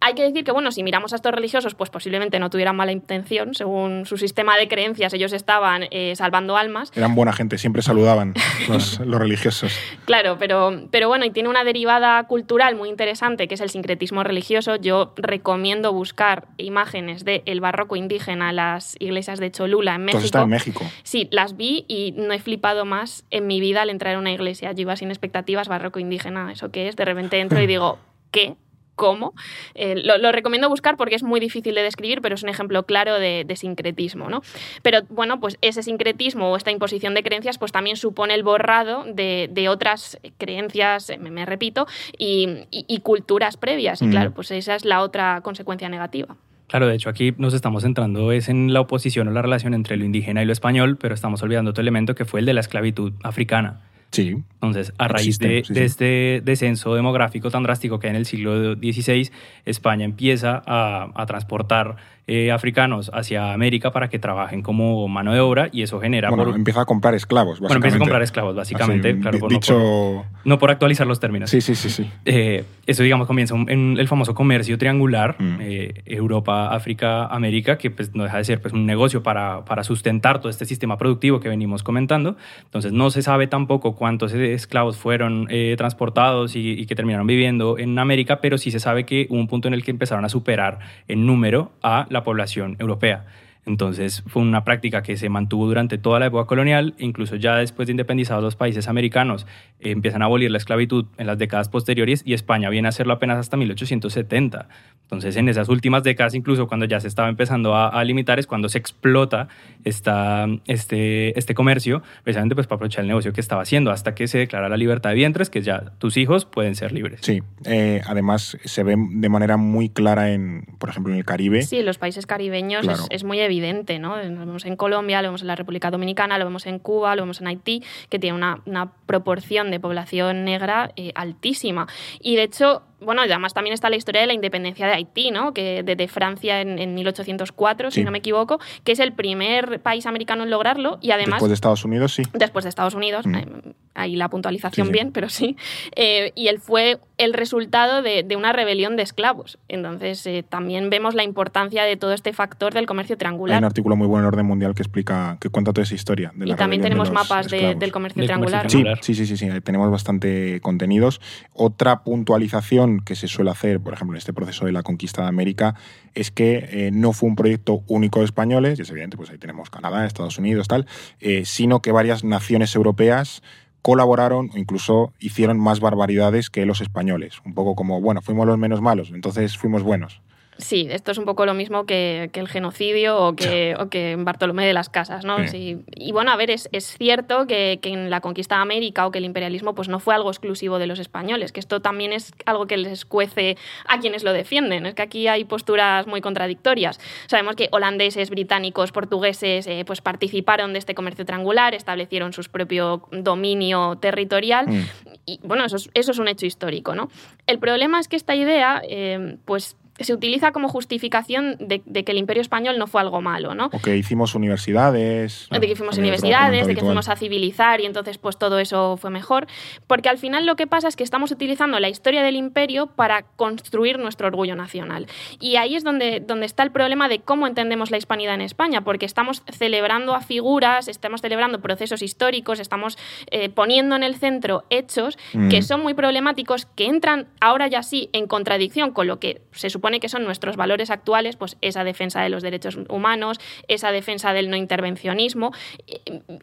Hay que decir que, bueno, si miramos a estos religiosos, pues posiblemente no tuvieran mala intención, según su sistema de creencias, ellos estaban eh, salvando almas. Eran buena gente, siempre saludaban los, los religiosos. Claro, pero, pero bueno, y tiene una derivada cultural muy interesante que es el sincretismo religioso, yo recomiendo buscar imágenes del el barroco indígena en las iglesias de Cholula, en México. está en México. Sí, las vi y no he flipado más en mi vida al entrar en una iglesia. Yo iba sin expectativas, barroco indígena, ¿eso qué es? De repente entro y digo, ¿qué? Cómo. Eh, lo, recomiendo buscar porque es muy difícil de describir, pero es un ejemplo claro de, sincretismo. ¿no? Pero bueno, pues ese sincretismo o esta imposición de creencias pues también supone el borrado de, otras creencias, me, repito, y, culturas previas. Y claro, pues esa es la otra consecuencia negativa. Claro, de hecho aquí nos estamos centrando es en la oposición o la relación entre lo indígena y lo español, pero estamos olvidando otro elemento que fue el de la esclavitud africana. Sí. Entonces, a raíz de, este descenso demográfico tan drástico que hay en el siglo XVI, España empieza a, a transportar eh, africanos hacia América para que trabajen como mano de obra y eso genera... Bueno, empieza a comprar esclavos, básicamente. Bueno, empieza a comprar esclavos, básicamente. claro, dicho... no, por, actualizar los términos. Sí, sí, sí. sí. Eh, eso, digamos, comienza en el famoso comercio triangular, mm. eh, Europa, África, América, que pues, no deja de ser pues, un negocio para, para sustentar todo este sistema productivo que venimos comentando. Entonces, no se sabe tampoco cuántos esclavos fueron transportados y, y que terminaron viviendo en América, pero sí se sabe que hubo un punto en el que empezaron a superar en número a la población europea. Entonces fue una práctica que se mantuvo durante toda la época colonial, incluso ya después de independizados los países americanos eh, empiezan a abolir la esclavitud en las décadas posteriores y España viene a hacerlo apenas hasta 1870. Entonces en esas últimas décadas, incluso cuando ya se estaba empezando a, limitar, es cuando se explota esta, este, este comercio, precisamente pues para aprovechar el negocio que estaba haciendo, hasta que se declara la libertad de vientres, que ya tus hijos pueden ser libres. Sí, eh, además se ve de manera muy clara en, por ejemplo, en el Caribe. Sí, en los países caribeños es, es muy evidente evidente, ¿no? Lo vemos en Colombia, lo vemos en la República Dominicana, lo vemos en Cuba, lo vemos en Haití, que tiene una, proporción de población negra eh, altísima. Y de hecho, bueno, además también está la historia de la independencia de Haití, ¿no? Que desde Francia en, 1804, si no me equivoco, que es el primer país americano en lograrlo y además... Después de Estados Unidos, sí. Después de Estados Unidos, mm. eh, ahí la puntualización bien, pero sí. Eh, y él fue el resultado de, una rebelión de esclavos. Entonces eh, también vemos la importancia de todo este factor del comercio triangular. Hay un artículo muy bueno en Orden Mundial que explica, que cuenta toda esa historia. De y también tenemos mapas del comercio triangular. Sí, sí, sí, sí, tenemos bastante contenidos. Otra puntualización que se suele hacer, por ejemplo, en este proceso de la conquista de América, es que eh, no fue un proyecto único de españoles, y es evidente, pues ahí tenemos Canadá, Estados Unidos, tal, eh, sino que varias naciones europeas colaboraron o incluso hicieron más barbaridades que los españoles. Un poco como, bueno, fuimos los menos malos, entonces fuimos buenos. Sí, esto es un poco lo mismo que, el genocidio o que, o que, Bartolomé de las Casas, ¿no? Sí. Y bueno, a ver, es, cierto que, en la conquista de América o que el imperialismo pues no fue algo exclusivo de los españoles, que esto también es algo que les cuece a quienes lo defienden. Es que aquí hay posturas muy contradictorias. Sabemos que holandeses, británicos, portugueses eh, pues participaron de este comercio triangular, establecieron su propio dominio territorial mm. y bueno, eso es, eso es un hecho histórico, ¿no? El problema es que esta idea, eh, pues se utiliza como justificación de, que el imperio español no fue algo malo, ¿no? O que hicimos universidades. De que hicimos universidades, de que fuimos a civilizar y entonces pues todo eso fue mejor. Porque al final lo que pasa es que estamos utilizando la historia del imperio para construir nuestro orgullo nacional. Y ahí es donde, donde está el problema de cómo entendemos la hispanidad en España, porque estamos celebrando a figuras, estamos celebrando procesos históricos, estamos eh, poniendo en el centro hechos que mm. son muy problemáticos, que entran ahora ya sí en contradicción con lo que se supone que son nuestros valores actuales, pues esa defensa de los derechos humanos, esa defensa del no intervencionismo.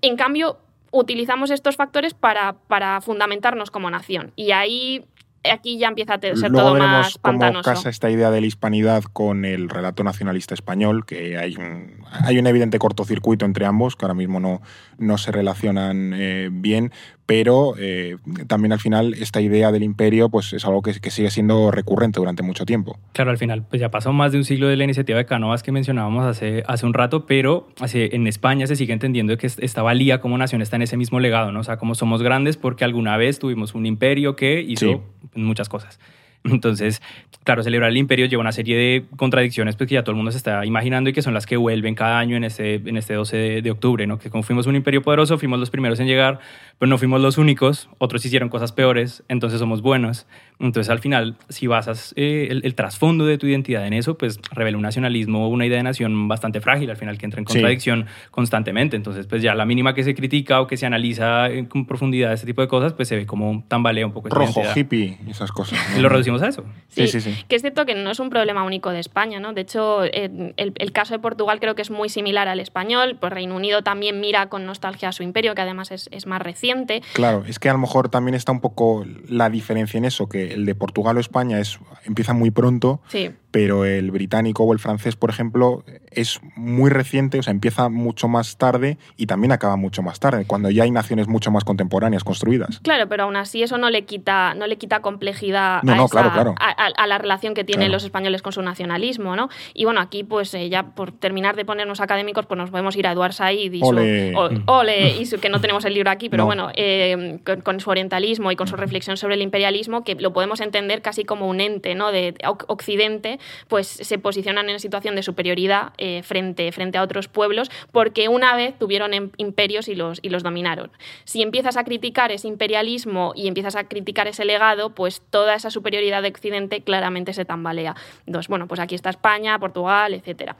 En cambio, utilizamos estos factores para, para fundamentarnos como nación. Y ahí aquí ya empieza a ser todo más pantanoso. cómo casa esta idea de la hispanidad con el relato nacionalista español, que hay un, hay un evidente cortocircuito entre ambos, que ahora mismo no, no se relacionan eh, bien, pero eh, también al final esta idea del imperio pues es algo que, sigue siendo recurrente durante mucho tiempo. Claro, al final pues ya pasó más de un siglo de la iniciativa de Cánovas que mencionábamos hace, hace un rato, pero en España se sigue entendiendo que esta valía como nación está en ese mismo legado, ¿no? O sea, como somos grandes porque alguna vez tuvimos un imperio que hizo muchas cosas. Entonces, claro, celebrar el imperio lleva una serie de contradicciones pues, que ya todo el mundo se está imaginando y que son las que vuelven cada año en este, en este 12 de, octubre, ¿no? que como fuimos un imperio poderoso, fuimos los primeros en llegar, pero no fuimos los únicos, otros hicieron cosas peores, entonces somos buenos. Entonces, al final, si basas eh, el, trasfondo de tu identidad en eso, pues revela un nacionalismo, una idea de nación bastante frágil, al final que entra en contradicción constantemente. Entonces, pues ya la mínima que se critica o que se analiza con profundidad este tipo de cosas, pues se ve como tambalea un poco. Rojo, hippie, esas cosas. Y lo reducimos a eso. Sí, sí, sí, Que es cierto que no es un problema único de España, ¿no? De hecho, el, el, caso de Portugal creo que es muy similar al español. Pues Reino Unido también mira con nostalgia a su imperio, que además es, es más reciente. Claro, es que a lo mejor también está un poco la diferencia en eso, que el de Portugal o España es, empieza muy pronto, sí pero el británico o el francés, por ejemplo, es muy reciente, o sea, empieza mucho más tarde y también acaba mucho más tarde, cuando ya hay naciones mucho más contemporáneas construidas. Claro, pero aún así eso no le quita, no le quita complejidad a, la relación que tienen los españoles con su nacionalismo, ¿no? Y bueno, aquí pues eh, ya por terminar de ponernos académicos, pues nos podemos ir a Eduard Said y su, que no tenemos el libro aquí, pero bueno, eh, con, su orientalismo y con su reflexión sobre el imperialismo, que lo podemos entender casi como un ente, ¿no? De Occidente pues se posicionan en situación de superioridad eh, frente, frente a otros pueblos porque una vez tuvieron em, imperios y los, y los dominaron. Si empiezas a criticar ese imperialismo y empiezas a criticar ese legado, pues toda esa superioridad de Occidente claramente se tambalea. Entonces, bueno, pues aquí está España, Portugal, etcétera.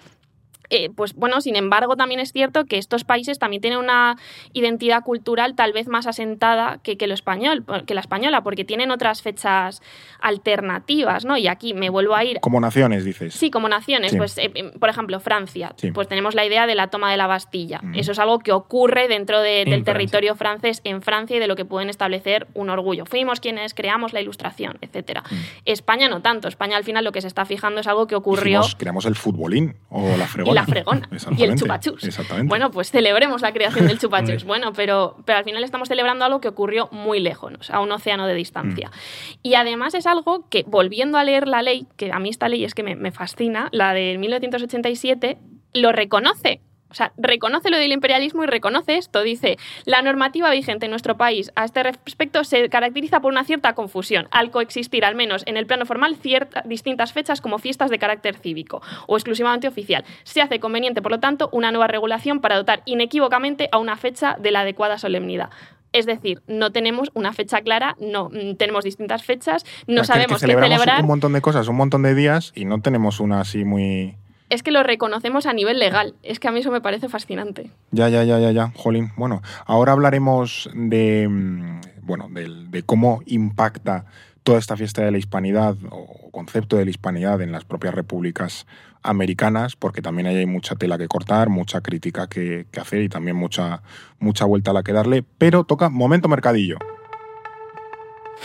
Eh, pues bueno, sin embargo, también es cierto que estos países también tienen una identidad cultural tal vez más asentada que, que, lo español, que la española, porque tienen otras fechas alternativas, ¿no? Y aquí me vuelvo a ir. Como naciones, dices. Sí, como naciones. Pues, eh, por ejemplo, Francia. Pues tenemos la idea de la toma de la Bastilla. Eso es algo que ocurre dentro del territorio francés en Francia y de lo que pueden establecer un orgullo. Fuimos quienes creamos la ilustración, etcétera. España no tanto. España al final lo que se está fijando es algo que ocurrió. creamos el futbolín o la fregona la fregona y el chupachus. Bueno, pues celebremos la creación del chupachus. bueno, pero, pero al final estamos celebrando algo que ocurrió muy lejos, a un océano de distancia. Mm. Y además es algo que, volviendo a leer la ley, que a mí esta ley es que me, me fascina, la de 1987, lo reconoce o sea, reconoce lo del imperialismo y reconoce esto. Dice, la normativa vigente en nuestro país a este respecto se caracteriza por una cierta confusión, al coexistir, al menos en el plano formal, ciertas distintas fechas como fiestas de carácter cívico o exclusivamente oficial. Se hace conveniente, por lo tanto, una nueva regulación para dotar inequívocamente a una fecha de la adecuada solemnidad. Es decir, no tenemos una fecha clara, no mm, tenemos distintas fechas, no sabemos qué celebrar. Un montón de cosas, un montón de días y no tenemos una así muy es que lo reconocemos a nivel legal. Es que a mí eso me parece fascinante. Ya, ya, ya, ya, ya, Jolín. Bueno, ahora hablaremos de, mm, bueno, de, cómo impacta toda esta fiesta de la hispanidad o concepto de la hispanidad en las propias repúblicas americanas, porque también hay mucha tela que cortar, mucha crítica que, que hacer y también mucha, mucha vuelta a la que darle. Pero toca momento mercadillo.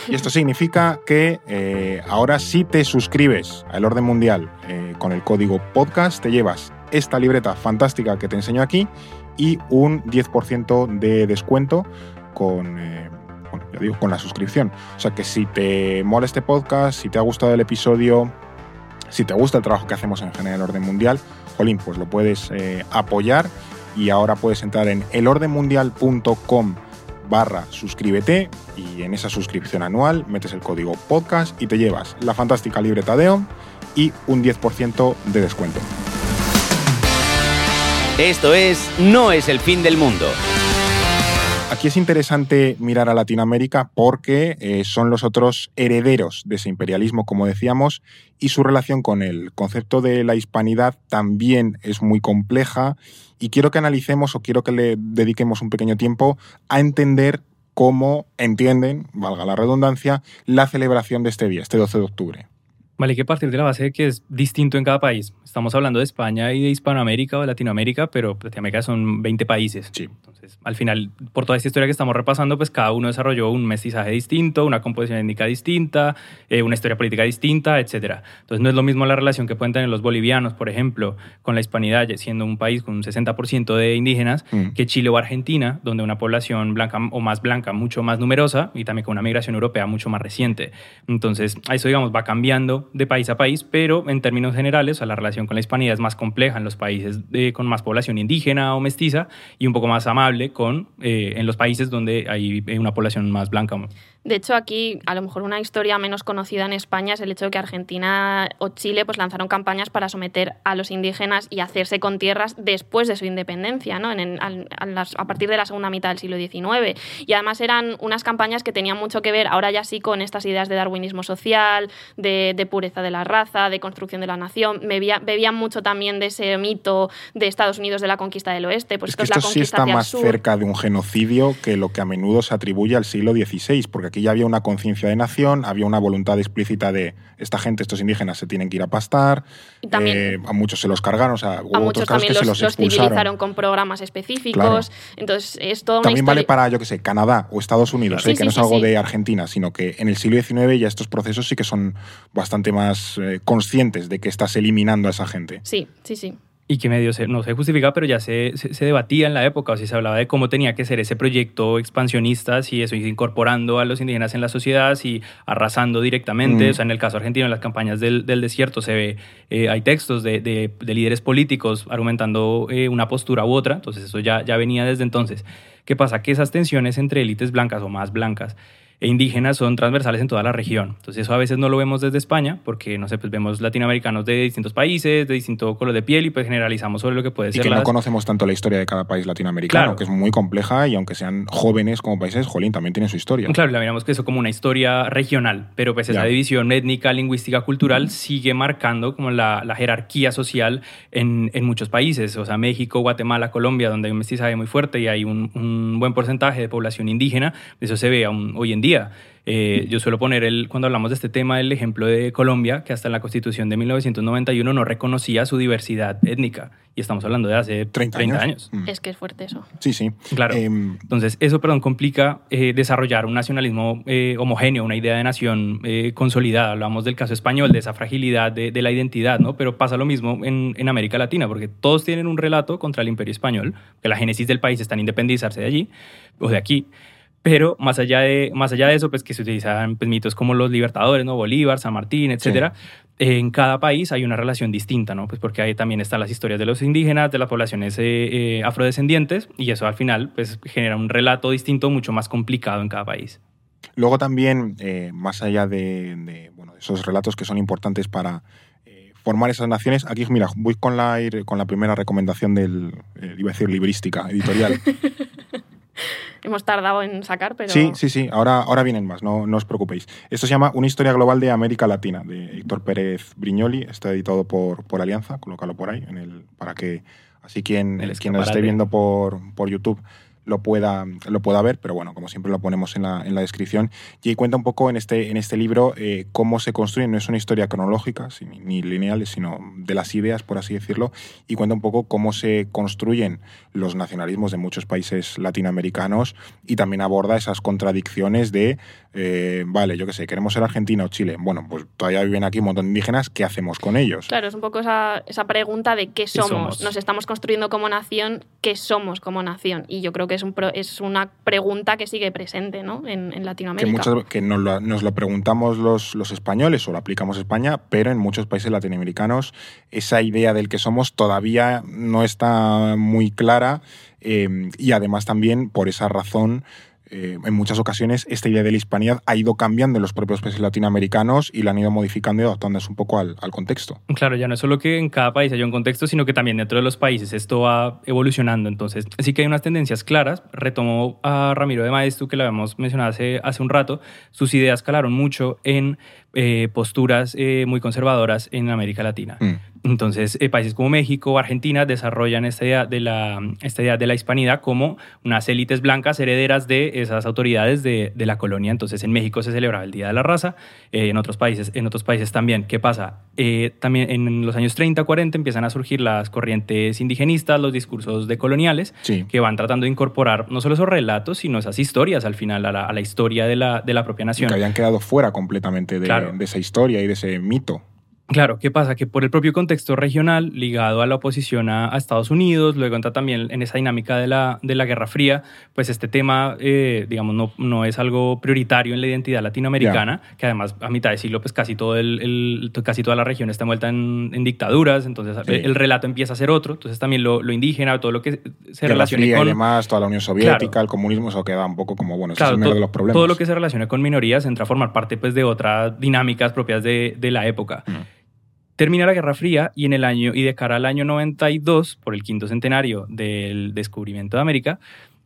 Y esto significa que eh, ahora si te suscribes al Orden Mundial eh, con el código podcast, te llevas esta libreta fantástica que te enseño aquí y un 10% de descuento con, eh, digo, con la suscripción. O sea que si te mola este podcast, si te ha gustado el episodio, si te gusta el trabajo que hacemos en general Orden Mundial, Jolín, pues lo puedes apoyar y ahora puedes entrar en elordenmundial.com barra suscríbete y en esa suscripción anual metes el código podcast y te llevas la fantástica libreta de y un 10% de descuento. Esto es No es el fin del mundo. Aquí es interesante mirar a Latinoamérica porque eh, son los otros herederos de ese imperialismo, como decíamos, y su relación con el concepto de la hispanidad también es muy compleja y quiero que analicemos o quiero que le dediquemos un pequeño tiempo a entender cómo entienden, valga la redundancia, la celebración de este día, este 12 de octubre. Vale, hay que partir de la base de que es distinto en cada país. Estamos hablando de España y de Hispanoamérica o de Latinoamérica, pero Latinoamérica son 20 países. Sí. Entonces, al final, por toda esta historia que estamos repasando, pues cada uno desarrolló un mestizaje distinto, una composición étnica distinta, eh, una historia política distinta, etc. Entonces, no es lo mismo la relación que pueden tener los bolivianos, por ejemplo, con la hispanidad, siendo un país con un 60% de indígenas, mm. que Chile o Argentina, donde una población blanca o más blanca mucho más numerosa y también con una migración europea mucho más reciente. Entonces, eso, digamos, va cambiando de país a país, pero en términos generales, la relación con la hispanidad es más compleja en los países de, con más población indígena o mestiza y un poco más amable con, eh, en los países donde hay una población más blanca. De hecho, aquí a lo mejor una historia menos conocida en España es el hecho de que Argentina o Chile pues, lanzaron campañas para someter a los indígenas y hacerse con tierras después de su independencia, ¿no? En, a, partir de la segunda mitad del siglo XIX. Y además eran unas campañas que tenían mucho que ver, ahora ya sí, con estas ideas de darwinismo social, de, pureza de la raza, de construcción de la nación. bebían mucho también de ese mito de Estados Unidos de la conquista del oeste. Pues esto, es la sí está más cerca de un genocidio que lo que a menudo se atribuye al siglo XVI, porque aquí ya había una conciencia de nación, había una voluntad explícita de esta gente, estos indígenas se tienen que ir a pastar, eh, a muchos se los cargaron, o sea, hubo a muchos también los, se los, civilizaron con programas específicos, entonces es todo También vale para, yo que sé, Canadá o Estados Unidos, eh, que no es algo de Argentina, sino que en el siglo XIX ya estos procesos sí que son bastante más eh, conscientes de que estás eliminando a esa gente. Sí, sí, sí y que medio se, no se justifica, pero ya se, se, debatía en la época, o sea, se hablaba de cómo tenía que ser ese proyecto expansionista, si eso, incorporando a los indígenas en la sociedad, si arrasando directamente, mm. o sea, en el caso argentino, en las campañas del, del desierto se ve, eh, hay textos de, de, líderes políticos argumentando eh, una postura u otra, entonces eso ya, ya venía desde entonces. ¿Qué pasa? Que esas tensiones entre élites blancas o más blancas e indígenas son transversales en toda la región. Entonces eso a veces no lo vemos desde España, porque, no sé, pues vemos latinoamericanos de distintos países, de distinto color de piel y pues generalizamos sobre lo que puede ser. Y que no conocemos tanto la historia de cada país latinoamericano, que es muy compleja y aunque sean jóvenes como países, jolín, también tienen su historia. Claro, la miramos que eso como una historia regional, pero pues esa división étnica, lingüística, cultural sigue marcando como la, jerarquía social en, en, muchos países, o sea, México, Guatemala, Colombia, donde hay un mestizaje muy fuerte y hay un, un buen porcentaje de población indígena, eso se ve aún hoy en día eh, yo suelo poner, el, cuando hablamos de este tema, el ejemplo de Colombia, que hasta en la Constitución de 1991 no reconocía su diversidad étnica. Y estamos hablando de hace 30, años. Mm. Es que es fuerte eso. Sí, sí. Claro. Em, Entonces, eso, perdón, complica eh, desarrollar un nacionalismo eh, homogéneo, una idea de nación consolidada. Hablamos del caso español, de esa fragilidad de, de la identidad, ¿no? Pero pasa lo mismo en, en, América Latina, porque todos tienen un relato contra el imperio español, que la génesis del país está en independizarse de allí o de aquí. Pero más allá de, más allá de eso, pues que se utilizan pues, mitos como los libertadores, ¿no? Bolívar, San Martín, etcétera. En cada país hay una relación distinta, ¿no? Pues porque ahí también están las historias de los indígenas, de las poblaciones eh, eh, afrodescendientes, y eso al final pues genera un relato distinto, mucho más complicado en cada país. Luego también, eh, más allá de, bueno, esos relatos que son importantes para formar esas naciones. Aquí, mira, voy con la, con la primera recomendación del, iba a decir, librística, editorial. hemos tardado en sacar, pero... Sí, sí, sí, ahora, ahora vienen más, no, no os preocupéis. Esto se llama Una historia global de América Latina, de Héctor Pérez Briñoli, está editado por, por Alianza, colócalo por ahí, en el, para que así quien, quien nos esté viendo por, por YouTube lo pueda, lo pueda ver, pero bueno, como siempre lo ponemos en la, en la descripción. Y cuenta un poco en este, en este libro eh, cómo se construye, no es una historia cronológica ni lineal, sino de las ideas, por así decirlo, y cuenta un poco cómo se construyen los nacionalismos de muchos países latinoamericanos y también aborda esas contradicciones de, eh, vale, yo qué sé, queremos ser Argentina o Chile. Bueno, pues todavía viven aquí un montón de indígenas, ¿qué hacemos con ellos? Claro, es un poco esa, esa pregunta de ¿qué somos? ¿Qué somos? Nos estamos construyendo como nación, ¿qué somos como nación? Y yo creo que es, un, es una pregunta que sigue presente ¿no? en, Latinoamérica. Que, muchas, nos, lo, preguntamos los, los españoles o lo aplicamos a España, pero en muchos países latinoamericanos esa idea del que somos todavía no está muy clara eh, y además también por esa razón eh, en muchas ocasiones esta idea de la hispanidad ha ido cambiando en los propios países latinoamericanos y la han ido modificando y adaptándose un poco al, contexto. Claro, ya no es solo que en cada país haya un contexto, sino que también dentro de los países esto va evolucionando. Entonces, sí que hay unas tendencias claras. Retomo a Ramiro de Maestro, que lo habíamos mencionado hace un rato. Sus ideas calaron mucho en eh, posturas eh, muy conservadoras en América Latina. Mm. Entonces, eh, países como México, Argentina desarrollan esta idea, de la, esta idea de la hispanidad como unas élites blancas herederas de esas autoridades de, de, la colonia. Entonces, en México se celebraba el Día de la Raza, en, otros países, en otros países también. ¿Qué pasa? eh, también en los años 30, 40 empiezan a surgir las corrientes indigenistas, los discursos decoloniales, que van tratando de incorporar no solo esos relatos, sino esas historias al final a la, historia de la, de la, propia nación. que habían quedado fuera completamente de, de esa historia y de ese mito. Claro, ¿qué pasa? Que por el propio contexto regional, ligado a la oposición a, Estados Unidos, luego entra también en esa dinámica de la, de la Guerra Fría, pues este tema, eh, digamos, no, no, es algo prioritario en la identidad latinoamericana, que además a mitad de siglo, pues casi, todo el, casi toda la región está envuelta en, dictaduras, entonces el, relato empieza a ser otro, entonces también lo, indígena, todo lo que se relaciona con... Y además, toda la Unión Soviética, el comunismo, eso queda un poco como, bueno, es uno de los problemas. Todo lo que se relaciona con minorías entra a formar parte pues, de otras dinámicas propias de, de la época. Mm. Termina la Guerra Fría y en el año y de cara al año 92, por el quinto centenario del descubrimiento de América,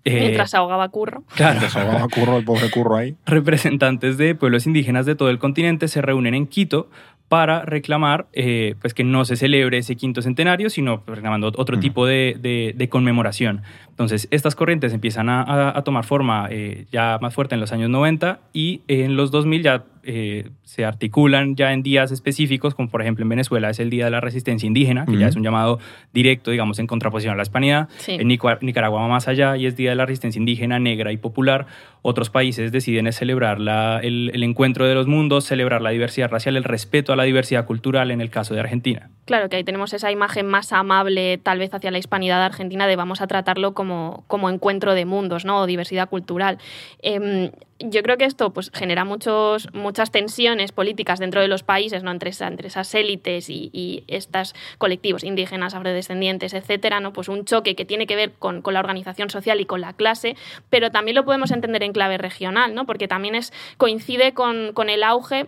eh, Mientras ahogaba Curro. Claro. Mientras ahogaba Curro, el pobre Curro ahí. Representantes de pueblos indígenas de todo el continente se reúnen en Quito para reclamar eh, pues que no se celebre ese quinto centenario, sino reclamando otro tipo de, de, conmemoración. Entonces, estas corrientes empiezan a, a, tomar forma eh, ya más fuerte en los años 90 y en los 2000 ya eh, se articulan ya en días específicos, como por ejemplo en Venezuela es el Día de la Resistencia Indígena, que ya es un llamado directo, digamos, en contraposición a la hispanidad. En Nicaragua va más allá y es Día de la Resistencia Indígena, Negra y Popular. Otros países deciden celebrar la, el, el, encuentro de los mundos, celebrar la diversidad racial, el respeto a la diversidad cultural en el caso de Argentina. Claro que ahí tenemos esa imagen más amable tal vez hacia la hispanidad argentina de vamos a tratarlo como, como encuentro de mundos, ¿no? O diversidad cultural. Em, yo creo que esto pues, genera muchos, muchas tensiones políticas dentro de los países, ¿no? entre, entre esas élites y, estos colectivos indígenas, afrodescendientes, etcétera, ¿no? pues un choque que tiene que ver con, con, la organización social y con la clase, pero también lo podemos entender en clave regional, ¿no? porque también es, coincide con, con el auge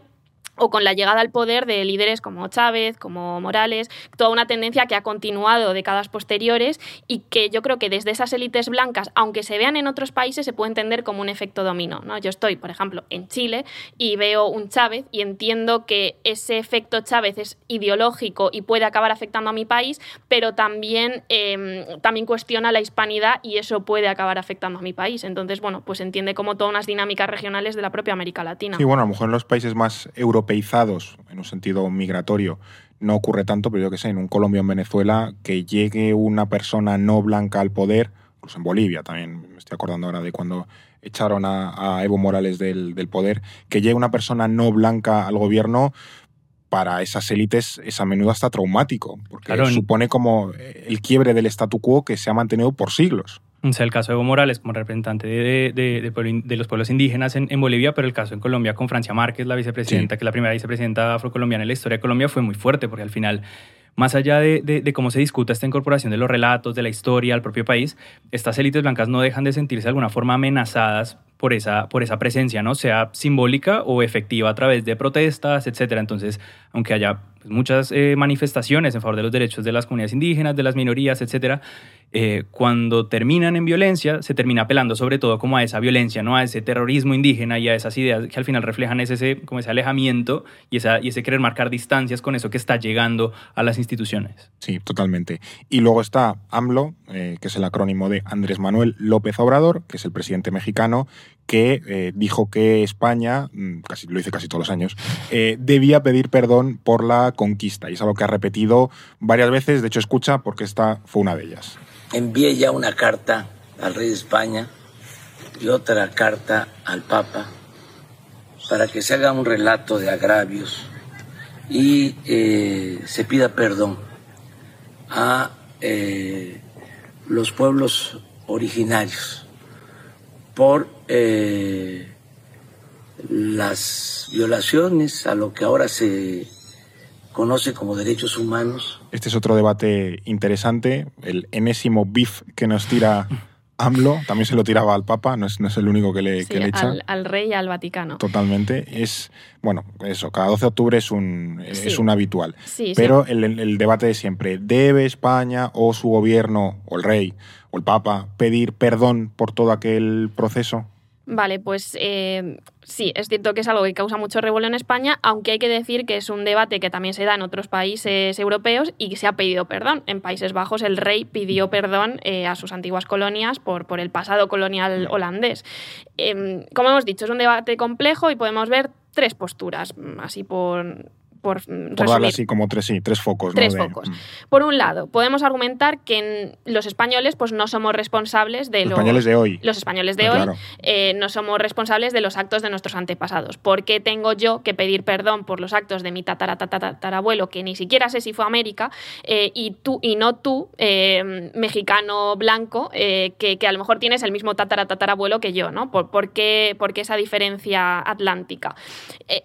o con la llegada al poder de líderes como Chávez, como Morales, toda una tendencia que ha continuado décadas posteriores y que yo creo que desde esas élites blancas, aunque se vean en otros países, se puede entender como un efecto dominó. ¿no? Yo estoy, por ejemplo, en Chile y veo un Chávez y entiendo que ese efecto Chávez es ideológico y puede acabar afectando a mi país, pero también, em, también cuestiona la hispanidad y eso puede acabar afectando a mi país. Entonces, bueno, pues entiende como todas unas dinámicas regionales de la propia América Latina. Sí, bueno, a lo mejor en los países más europeos en un sentido migratorio no ocurre tanto, pero yo que sé, en un Colombia o en Venezuela, que llegue una persona no blanca al poder, incluso en Bolivia también, me estoy acordando ahora de cuando echaron a, Evo Morales del, poder, que llegue una persona no blanca al gobierno, para esas élites es a menudo hasta traumático, porque supone como el quiebre del statu quo que se ha mantenido por siglos. O sea, el caso de Evo Morales como representante de, de, los pueblos indígenas en, Bolivia, pero el caso en Colombia con Francia Márquez, la vicepresidenta, que es la primera vicepresidenta afrocolombiana en la historia de Colombia, fue muy fuerte, porque al final, más allá de, cómo se discuta esta incorporación de los relatos, de la historia al propio país, estas élites blancas no dejan de sentirse de alguna forma amenazadas por esa, por esa presencia, ¿no? Sea simbólica o efectiva a través de protestas, etcétera. Entonces, aunque haya pues, muchas eh, manifestaciones en favor de los derechos de las comunidades indígenas, de las minorías, etcétera, eh, cuando terminan en violencia, se termina apelando sobre todo como a esa violencia, ¿no? a ese terrorismo indígena y a esas ideas que al final reflejan ese, como ese alejamiento y, esa, y ese querer marcar distancias con eso que está llegando a las instituciones. Sí, totalmente. Y luego está AMLO, eh, que es el acrónimo de Andrés Manuel López Obrador, que es el presidente mexicano, que eh, dijo que España, mm, casi lo dice casi todos los años, debía pedir perdón por la conquista. Y es algo que ha repetido varias veces, de hecho escucha, porque esta fue una de ellas envié ya una carta al rey de España y otra carta al Papa para que se haga un relato de agravios y eh, se pida perdón a eh, los pueblos originarios por eh, las violaciones a lo que ahora se conoce como derechos humanos. Este es otro debate interesante, el enésimo beef que nos tira AMLO, también se lo tiraba al Papa, no es, no es el único que le, echa. Al, rey y al Vaticano. Totalmente. Es, bueno, eso, cada 12 de octubre es un, es un habitual. Pero el, el, debate de siempre, ¿debe España o su gobierno, o el rey, o el Papa, pedir perdón por todo aquel proceso? Vale, pues eh, sí, es cierto que es algo que causa mucho revuelo en España, aunque hay que decir que es un debate que también se da en otros países europeos y que se ha pedido perdón. En Países Bajos el rey pidió perdón eh, a sus antiguas colonias por, por el pasado colonial holandés. Em, como hemos dicho, es un debate complejo y podemos ver tres posturas, así por por, por darle así como tres, sí, tres focos. Tres focos. Mm. Por un lado, podemos argumentar que los españoles pues, no somos responsables de los... españoles de hoy. Los españoles de ah, hoy eh, no somos responsables de los actos de nuestros antepasados. ¿Por qué tengo yo que pedir perdón por los actos de mi tataratatarabuelo, que ni siquiera sé si fue a América, eh, y, tú, y no tú, eh, mexicano blanco, que, a lo mejor tienes el mismo tataratatarabuelo que yo? ¿no? ¿Por, por, qué, ¿Por, qué, esa diferencia atlántica?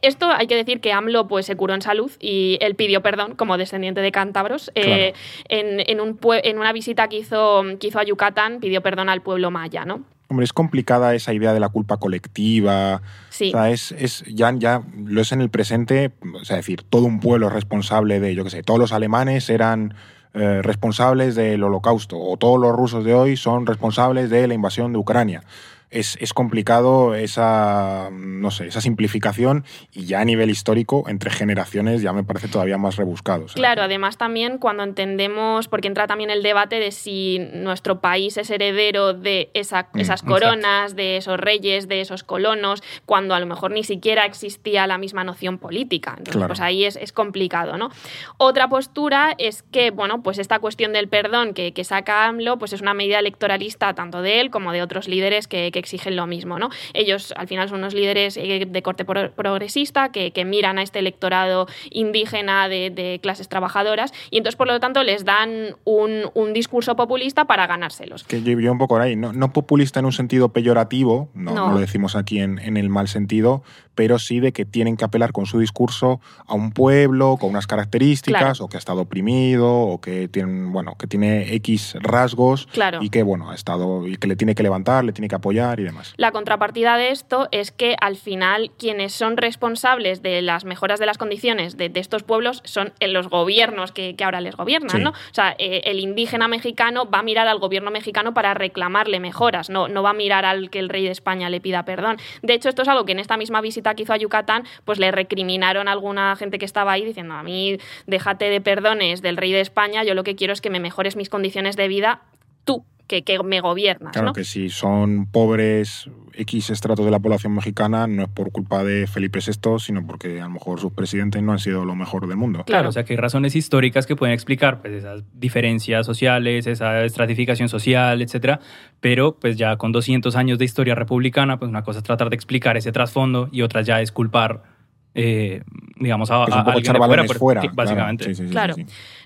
esto hay que decir que AMLO pues, se curó en salud y él pidió perdón como descendiente de cántabros. Eh, en, un en, una visita que hizo, que hizo a Yucatán, pidió perdón al pueblo maya, ¿no? Hombre, es complicada esa idea de la culpa colectiva. Sí. O sea, es, es, ya, ya lo es en el presente, o sea, decir, todo un pueblo es responsable de, yo qué sé, todos los alemanes eran eh, responsables del holocausto, o todos los rusos de hoy son responsables de la invasión de Ucrania es, complicado esa, no sé, esa simplificación y ya a nivel histórico, entre generaciones, ya me parece todavía más rebuscado. Claro, además también cuando entendemos, porque entra también el debate de si nuestro país es heredero de mm, esas coronas, de esos reyes, de esos colonos, cuando a lo mejor ni siquiera existía la misma noción política. Entonces, pues ahí es, complicado, ¿no? Otra postura es que, bueno, pues esta cuestión del perdón que, saca AMLO, pues es una medida electoralista tanto de él como de otros líderes que exigen lo mismo. ¿no? Ellos al final son unos líderes eh, de corte progresista que, miran a este electorado indígena de, clases trabajadoras y entonces por lo tanto les dan un, discurso populista para ganárselos. Que yo un poco ahí, no, no populista en un sentido peyorativo, no, lo decimos aquí en, el mal sentido, pero sí de que tienen que apelar con su discurso a un pueblo con unas características o que ha estado oprimido o que tiene, bueno, que tiene X rasgos y que bueno, ha estado y que le tiene que levantar, le tiene que apoyar y demás. La contrapartida de esto es que al final quienes son responsables de las mejoras de las condiciones de, estos pueblos son los gobiernos que, ahora les gobiernan, ¿no? O sea, eh, el indígena mexicano va a mirar al gobierno mexicano para reclamarle mejoras, no, no va a mirar al que el rey de España le pida perdón. De hecho, esto es algo que en esta misma visita que hizo a Yucatán, pues le recriminaron a alguna gente que estaba ahí diciendo, a mí déjate de perdones del rey de España, yo lo que quiero es que me mejores mis condiciones de vida tú, que, me gobiernas. Claro que si son pobres X estratos de la población mexicana, no es por culpa de Felipe VI, sino porque a lo mejor sus presidentes no han sido lo mejor del mundo. Claro, o sea que hay razones históricas que pueden explicar pues, esas diferencias sociales, esa estratificación social, etcétera, pero pues ya con 200 años de historia republicana, pues una cosa es tratar de explicar ese trasfondo y otra ya es culpar eh, digamos, a, a, alguien de fuera, básicamente. Claro.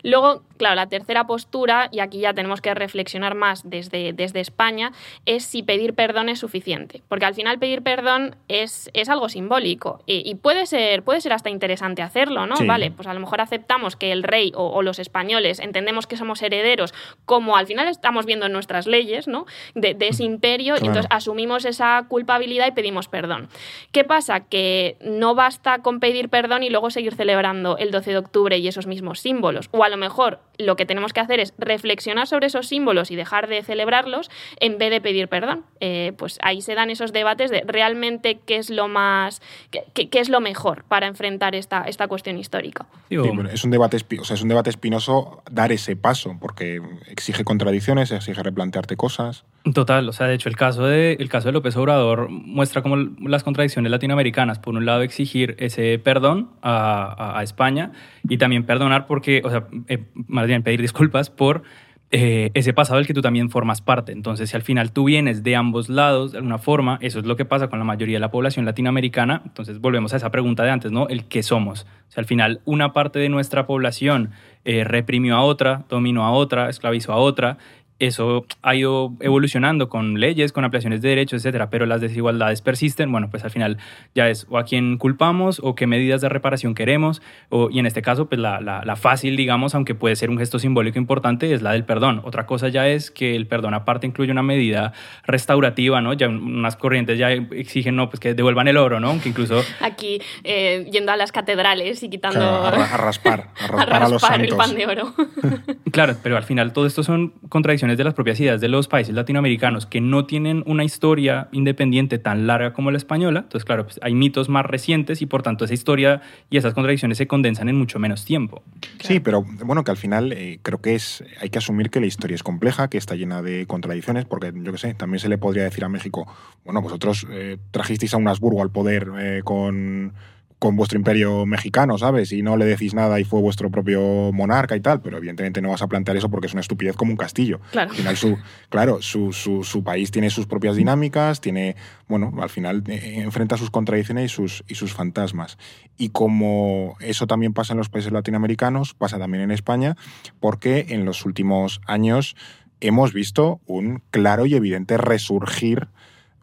Luego, claro, la tercera postura, y aquí ya tenemos que reflexionar más desde, desde España, es si pedir perdón es suficiente. Porque al final pedir perdón es, es algo simbólico y, puede, ser, puede ser hasta interesante hacerlo, ¿no? Vale, pues a lo mejor aceptamos que el rey o, los españoles entendemos que somos herederos, como al final estamos viendo en nuestras leyes, ¿no? De, ese imperio, y entonces asumimos esa culpabilidad y pedimos perdón. ¿Qué pasa? Que no basta con pedir perdón y luego seguir celebrando el 12 de octubre y esos mismos símbolos. O a lo mejor lo que tenemos que hacer es reflexionar sobre esos símbolos y dejar de celebrarlos en vez de pedir perdón. Eh, pues ahí se dan esos debates de realmente qué es lo más, qué, es lo mejor para enfrentar esta, esta cuestión histórica. es, un debate, o sea, es un debate espinoso dar ese paso, porque exige contradicciones, exige replantearte cosas. Total, o sea, de hecho el caso de, el caso de López Obrador muestra como las contradicciones latinoamericanas, por un lado exigir ese perdón a, a, España y también perdonar porque, o sea, eh, más bien pedir disculpas por eh, ese pasado del que tú también formas parte. Entonces, si al final tú vienes de ambos lados, de alguna forma, eso es lo que pasa con la mayoría de la población latinoamericana, entonces volvemos a esa pregunta de antes, ¿no? El qué somos. O sea, al final una parte de nuestra población eh, reprimió a otra, dominó a otra, esclavizó a otra, eso ha ido evolucionando con leyes, con ampliaciones de derechos, etcétera, pero las desigualdades persisten. Bueno, pues al final ya es o a quién culpamos o qué medidas de reparación queremos, o, y en este caso, pues la, la, fácil, digamos, aunque puede ser un gesto simbólico importante, es la del perdón. Otra cosa ya es que el perdón aparte incluye una medida restaurativa, ¿no? Ya unas corrientes ya exigen, no, pues que devuelvan el oro, ¿no? Que incluso... Aquí, eh, yendo a las catedrales y quitando... a, raspar, a raspar, a, los santos. el pan de oro. claro, pero al final todo esto son contradicciones de las propias ideas de los países latinoamericanos que no tienen una historia independiente tan larga como la española. Entonces, claro, pues hay mitos más recientes y por tanto esa historia y esas contradicciones se condensan en mucho menos tiempo. Sí, pero bueno, que al final eh, creo que es hay que asumir que la historia es compleja, que está llena de contradicciones, porque yo qué sé, también se le podría decir a México, bueno, vosotros eh, trajisteis a un Habsburgo al poder eh, con con vuestro imperio mexicano, ¿sabes? Y no le decís nada y fue vuestro propio monarca y tal, pero evidentemente no vas a plantear eso porque es una estupidez como un castillo. Claro. Al final, su, claro, su, su, su país tiene sus propias dinámicas, tiene, bueno, al final eh, enfrenta sus contradicciones y sus, y sus fantasmas. Y como eso también pasa en los países latinoamericanos, pasa también en España, porque en los últimos años hemos visto un claro y evidente resurgir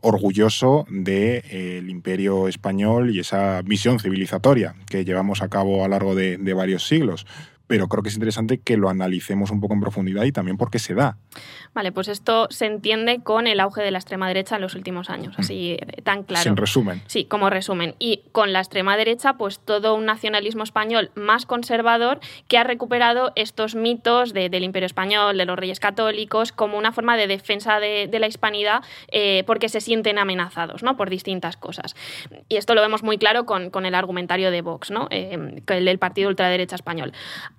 orgulloso del de, eh, imperio español y esa visión civilizatoria que llevamos a cabo a lo largo de varios siglos pero creo que es interesante que lo analicemos un poco en profundidad y también por qué se da. Vale, pues esto se entiende con el auge de la extrema derecha en los últimos años, así eh, tan claro. Sin resumen. Sí, como resumen. Y con la extrema derecha, pues todo un nacionalismo español más conservador que ha recuperado estos mitos de, del imperio español, de los reyes católicos, como una forma de defensa de, de la hispanidad eh, porque se sienten amenazados ¿no? por distintas cosas. Y esto lo vemos muy claro con, con el argumentario de Vox, ¿no? Eh, el del partido ultraderecha español.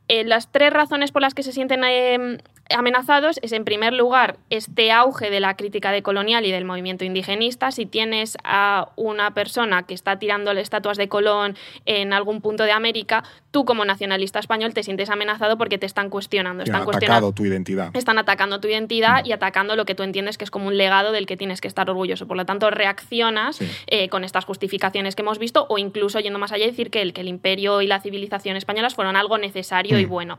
Eh, las tres razones por las que se sienten eh, amenazados es, en primer lugar, este auge de la crítica de colonial y del movimiento indigenista. Si tienes a una persona que está tirándole estatuas de Colón en algún punto de América, tú como nacionalista español te sientes amenazado porque te están cuestionando. Están han atacado tu identidad. Están atacando tu identidad mm. y atacando lo que tú entiendes que es como un legado del que tienes que estar orgulloso. Por lo tanto, reaccionas sí. eh, con estas justificaciones que hemos visto o incluso yendo más allá decir que el, que el imperio y la civilización españolas fueron algo necesario mm. y bueno.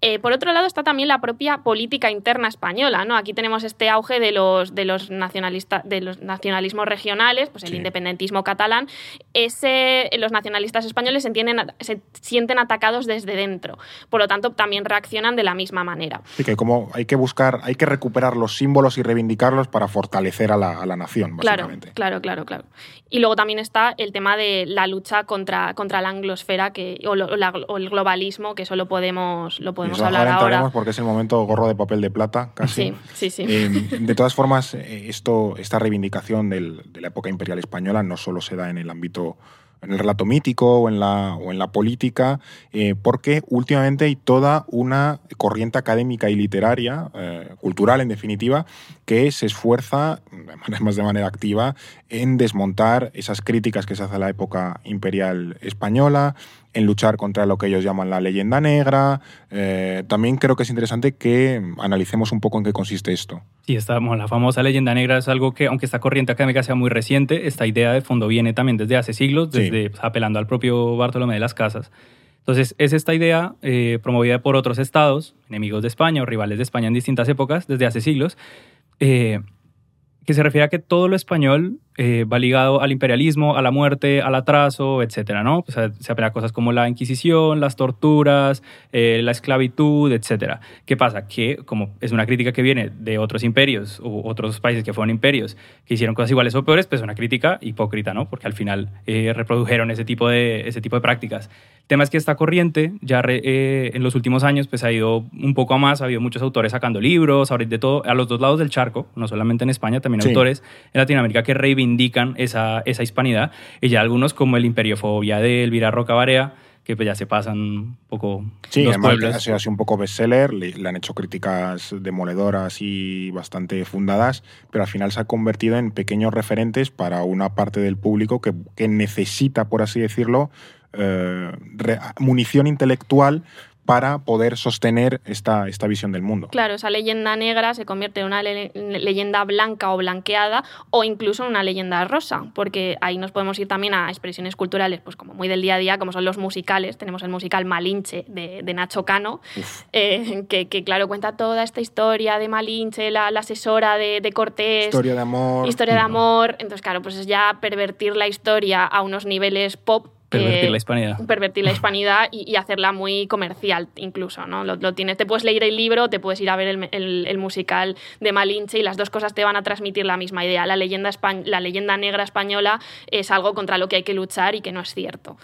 Eh, por otro lado está también la propia política interna española. ¿no? Aquí tenemos este auge de los, de los, nacionalistas, de los nacionalismos regionales, pues el sí. independentismo catalán. Ese, los nacionalistas españoles se, entienden, se sienten atacados desde dentro. Por lo tanto, también reaccionan de la misma manera. Sí, que como hay que buscar, hay que recuperar los símbolos y reivindicarlos para fortalecer a la, a la nación, básicamente. Claro, claro, claro, claro. Y luego también está el tema de la lucha contra, contra la anglosfera que, o, lo, la, o el globalismo, que eso lo podemos, lo podemos hablar ahora. ahora. porque es el momento gorro de papel de plata, casi. Sí, sí, sí. Eh, de todas formas, esto, esta reivindicación del, de la época imperial española no solo se da en el ámbito en el relato mítico o en la, o en la política, eh, porque últimamente hay toda una corriente académica y literaria, eh, cultural en definitiva, que se esfuerza, además de manera activa, en desmontar esas críticas que se hace a la época imperial española, en luchar contra lo que ellos llaman la leyenda negra. Eh, también creo que es interesante que analicemos un poco en qué consiste esto. Sí, esta, la famosa leyenda negra es algo que, aunque esta corriente académica sea muy reciente, esta idea de fondo viene también desde hace siglos, desde sí. pues, apelando al propio Bartolomé de las Casas. Entonces, es esta idea eh, promovida por otros estados, enemigos de España o rivales de España en distintas épocas, desde hace siglos, eh, que se refiere a que todo lo español eh, va ligado al imperialismo, a la muerte, al atraso, etcétera, ¿no? O sea, se apela a cosas como la Inquisición, las torturas, eh, la esclavitud, etcétera. ¿Qué pasa? Que como es una crítica que viene de otros imperios u otros países que fueron imperios que hicieron cosas iguales o peores, pues es una crítica hipócrita, ¿no? Porque al final eh, reprodujeron ese tipo, de, ese tipo de prácticas. El tema es que esta corriente ya re, eh, en los últimos años pues ha ido un poco a más, ha habido muchos autores sacando libros, ahora de todo, a los dos lados del charco, no solamente en España, también sí. autores en Latinoamérica que reivindican indican esa, esa hispanidad. Y ya algunos como el Imperiofobia de Elvira Roca Barea, que pues ya se pasan un poco sí, los pueblos. ha sido así un poco bestseller, le, le, han hecho críticas demoledoras y bastante fundadas, pero al final se ha convertido en pequeños referentes para una parte del público que, que necesita, por así decirlo, eh, re, munición intelectual para poder sostener esta, esta visión del mundo. Claro, esa leyenda negra se convierte en una le leyenda blanca o blanqueada o incluso en una leyenda rosa, porque ahí nos podemos ir también a expresiones culturales, pues como muy del día a día, como son los musicales. Tenemos el musical Malinche de, de Nacho Cano, eh, que, que, claro cuenta toda esta historia de Malinche, la, la asesora de, de, Cortés. Historia de amor. Historia de amor. Entonces, claro, pues es ya pervertir la historia a unos niveles pop Pervertir eh, la hispanidad. Pervertir la hispanidad y, y, hacerla muy comercial, incluso, ¿no? Lo, lo, tienes, te puedes leer el libro, te puedes ir a ver el, el, el, musical de Malinche y las dos cosas te van a transmitir la misma idea. La leyenda, la leyenda negra española es algo contra lo que hay que luchar y que no es cierto.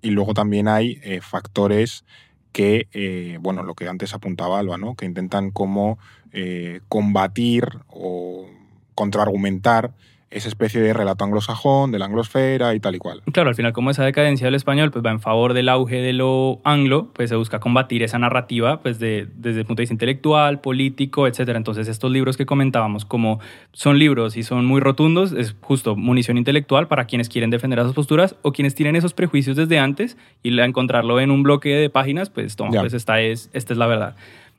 Y luego también hay eh, factores que, eh, bueno, lo que antes apuntaba Alba, ¿no? Que intentan como eh, combatir o contraargumentar esa especie de relato anglosajón, de la anglosfera y tal y cual. Claro, al final como esa decadencia del español pues va en favor del auge de lo anglo, pues se busca combatir esa narrativa pues de, desde el punto de vista intelectual, político, etc. Entonces estos libros que comentábamos como son libros y son muy rotundos, es justo munición intelectual para quienes quieren defender esas posturas o quienes tienen esos prejuicios desde antes y encontrarlo en un bloque de páginas, pues toma, pues esta es, esta es la verdad.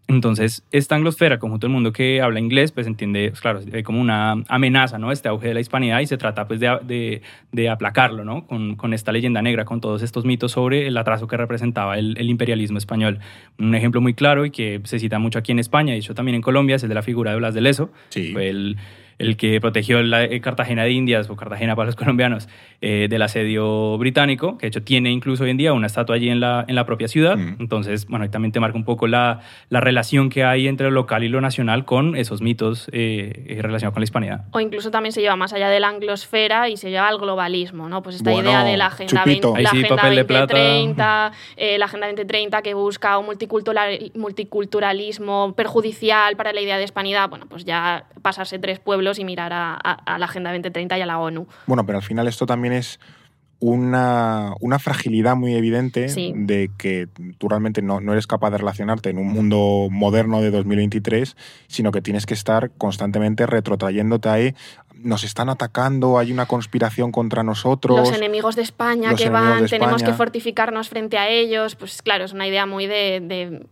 Entonces, esta anglosfera, conjunto del mundo que habla inglés, pues entiende, pues, claro, como una amenaza, ¿no? Este auge de la hispanidad y se trata, pues, de, de, de aplacarlo, ¿no? Con, con, esta leyenda negra, con todos estos mitos sobre el atraso que representaba el, el, imperialismo español. Un ejemplo muy claro y que se cita mucho aquí en España, y hecho también en Colombia, es el de la figura de Blas de Leso. Sí. El, el que protegió la eh, Cartagena de Indias, o Cartagena para los colombianos, eh, del asedio británico, que de hecho tiene incluso hoy en día una estatua allí en la, en la propia ciudad. Mm. Entonces, bueno, ahí también te marca un poco la, la, relación que hay entre lo local y lo nacional con esos mitos eh, relacionados con la hispanidad. O incluso también se lleva más allá de la anglosfera y se lleva al globalismo, ¿no? Pues esta bueno, idea de la Agenda, 20, la sí, agenda papel 2030, eh, la Agenda 2030 que busca un multicultural, multiculturalismo perjudicial para la idea de hispanidad, bueno, pues ya pasarse tres pueblos y mirar a, a, a, la Agenda 2030 y a la ONU. Bueno, pero al final esto también es una, una fragilidad muy evidente sí. de que tú realmente no, no, eres capaz de relacionarte en un mundo moderno de 2023, sino que tienes que estar constantemente retrotrayéndote ahí. Nos están atacando, hay una conspiración contra nosotros. Los enemigos de España que van, tenemos que fortificarnos frente a ellos. Pues claro, es una idea muy de, de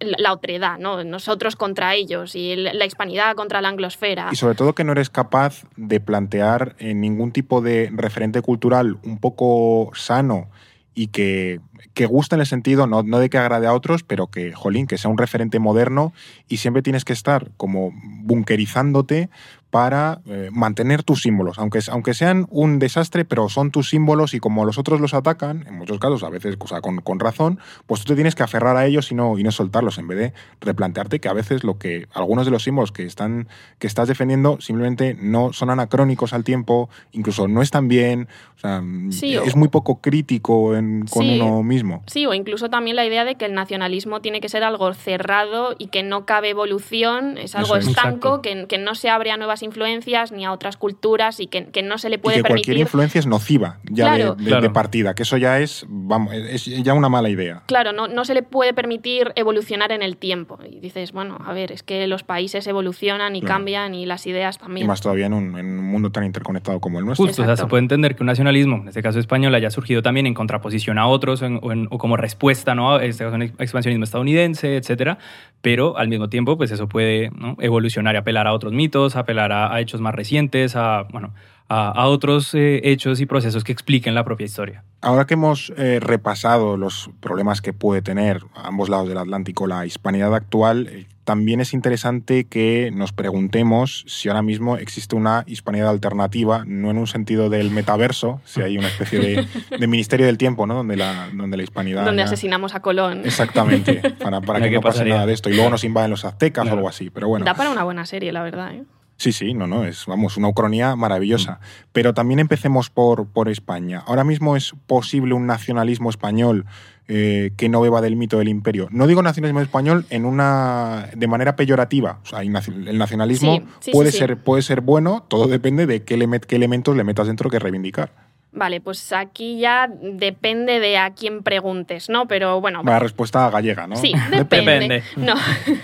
la otredad, ¿no? Nosotros contra ellos y la hispanidad contra la anglosfera. Y sobre todo que no eres capaz de plantear en ningún tipo de referente cultural un poco sano y que, que guste en el sentido, no, no, de que agrade a otros, pero que, jolín, que sea un referente moderno y siempre tienes que estar como bunkerizándote para eh, mantener tus símbolos, aunque, aunque sean un desastre, pero son tus símbolos y como los otros los atacan, en muchos casos, a veces o sea, con, con, razón, pues tú te tienes que aferrar a ellos y no, y no soltarlos, en vez de replantearte que a veces lo que algunos de los símbolos que, están, que estás defendiendo simplemente no son anacrónicos al tiempo, incluso no están bien, o sea, sí, es muy poco crítico en, con sí, uno mismo. Sí, o incluso también la idea de que el nacionalismo tiene que ser algo cerrado y que no cabe evolución, es algo Eso es. estanco, que, que, no se abre a nuevas influencias ni a otras culturas y que, que no se le puede y que permitir. cualquier influencia es nociva ya claro. de, de, Claro. de, partida, que eso ya es, vamos, es ya una mala idea. Claro, no, no se le puede permitir evolucionar en el tiempo. Y dices, bueno, a ver, es que los países evolucionan y Claro. cambian y las ideas también. Y más todavía en un, en un mundo tan interconectado como el nuestro. Justo, o sea, se puede entender que un nacionalismo, en este caso español, haya surgido también en contraposición a otros en, o, en, o, como respuesta ¿no? a este caso, un expansionismo estadounidense, etcétera. Pero al mismo tiempo, pues eso puede ¿no? evolucionar y apelar a otros mitos, apelar a, a hechos más recientes, a, bueno, a, a otros eh, hechos y procesos que expliquen la propia historia. Ahora que hemos eh, repasado los problemas que puede tener a ambos lados del Atlántico la hispanidad actual, eh, también es interesante que nos preguntemos si ahora mismo existe una hispanidad alternativa, no en un sentido del metaverso, si hay una especie de, de ministerio del tiempo, ¿no? Donde la, donde la hispanidad. Donde ya... asesinamos a Colón. Exactamente, para, para que no pase pasaría? nada de esto. Y luego nos invaden los aztecas claro. o algo así. Pero bueno. Da para una buena serie, la verdad. ¿eh? Sí, sí, no, no, es vamos, una ucronía maravillosa. Mm. Pero también empecemos por, por España. Ahora mismo es posible un nacionalismo español eh, que no beba del mito del imperio. No digo nacionalismo español en una de manera peyorativa. O sea, el nacionalismo sí, sí, puede, sí, ser, puede ser bueno, todo depende de qué, le met, qué elementos le metas dentro que reivindicar. Vale, pues aquí ya depende de a quién preguntes, ¿no? Pero bueno. La respuesta gallega, ¿no? Sí, depende. depende. No.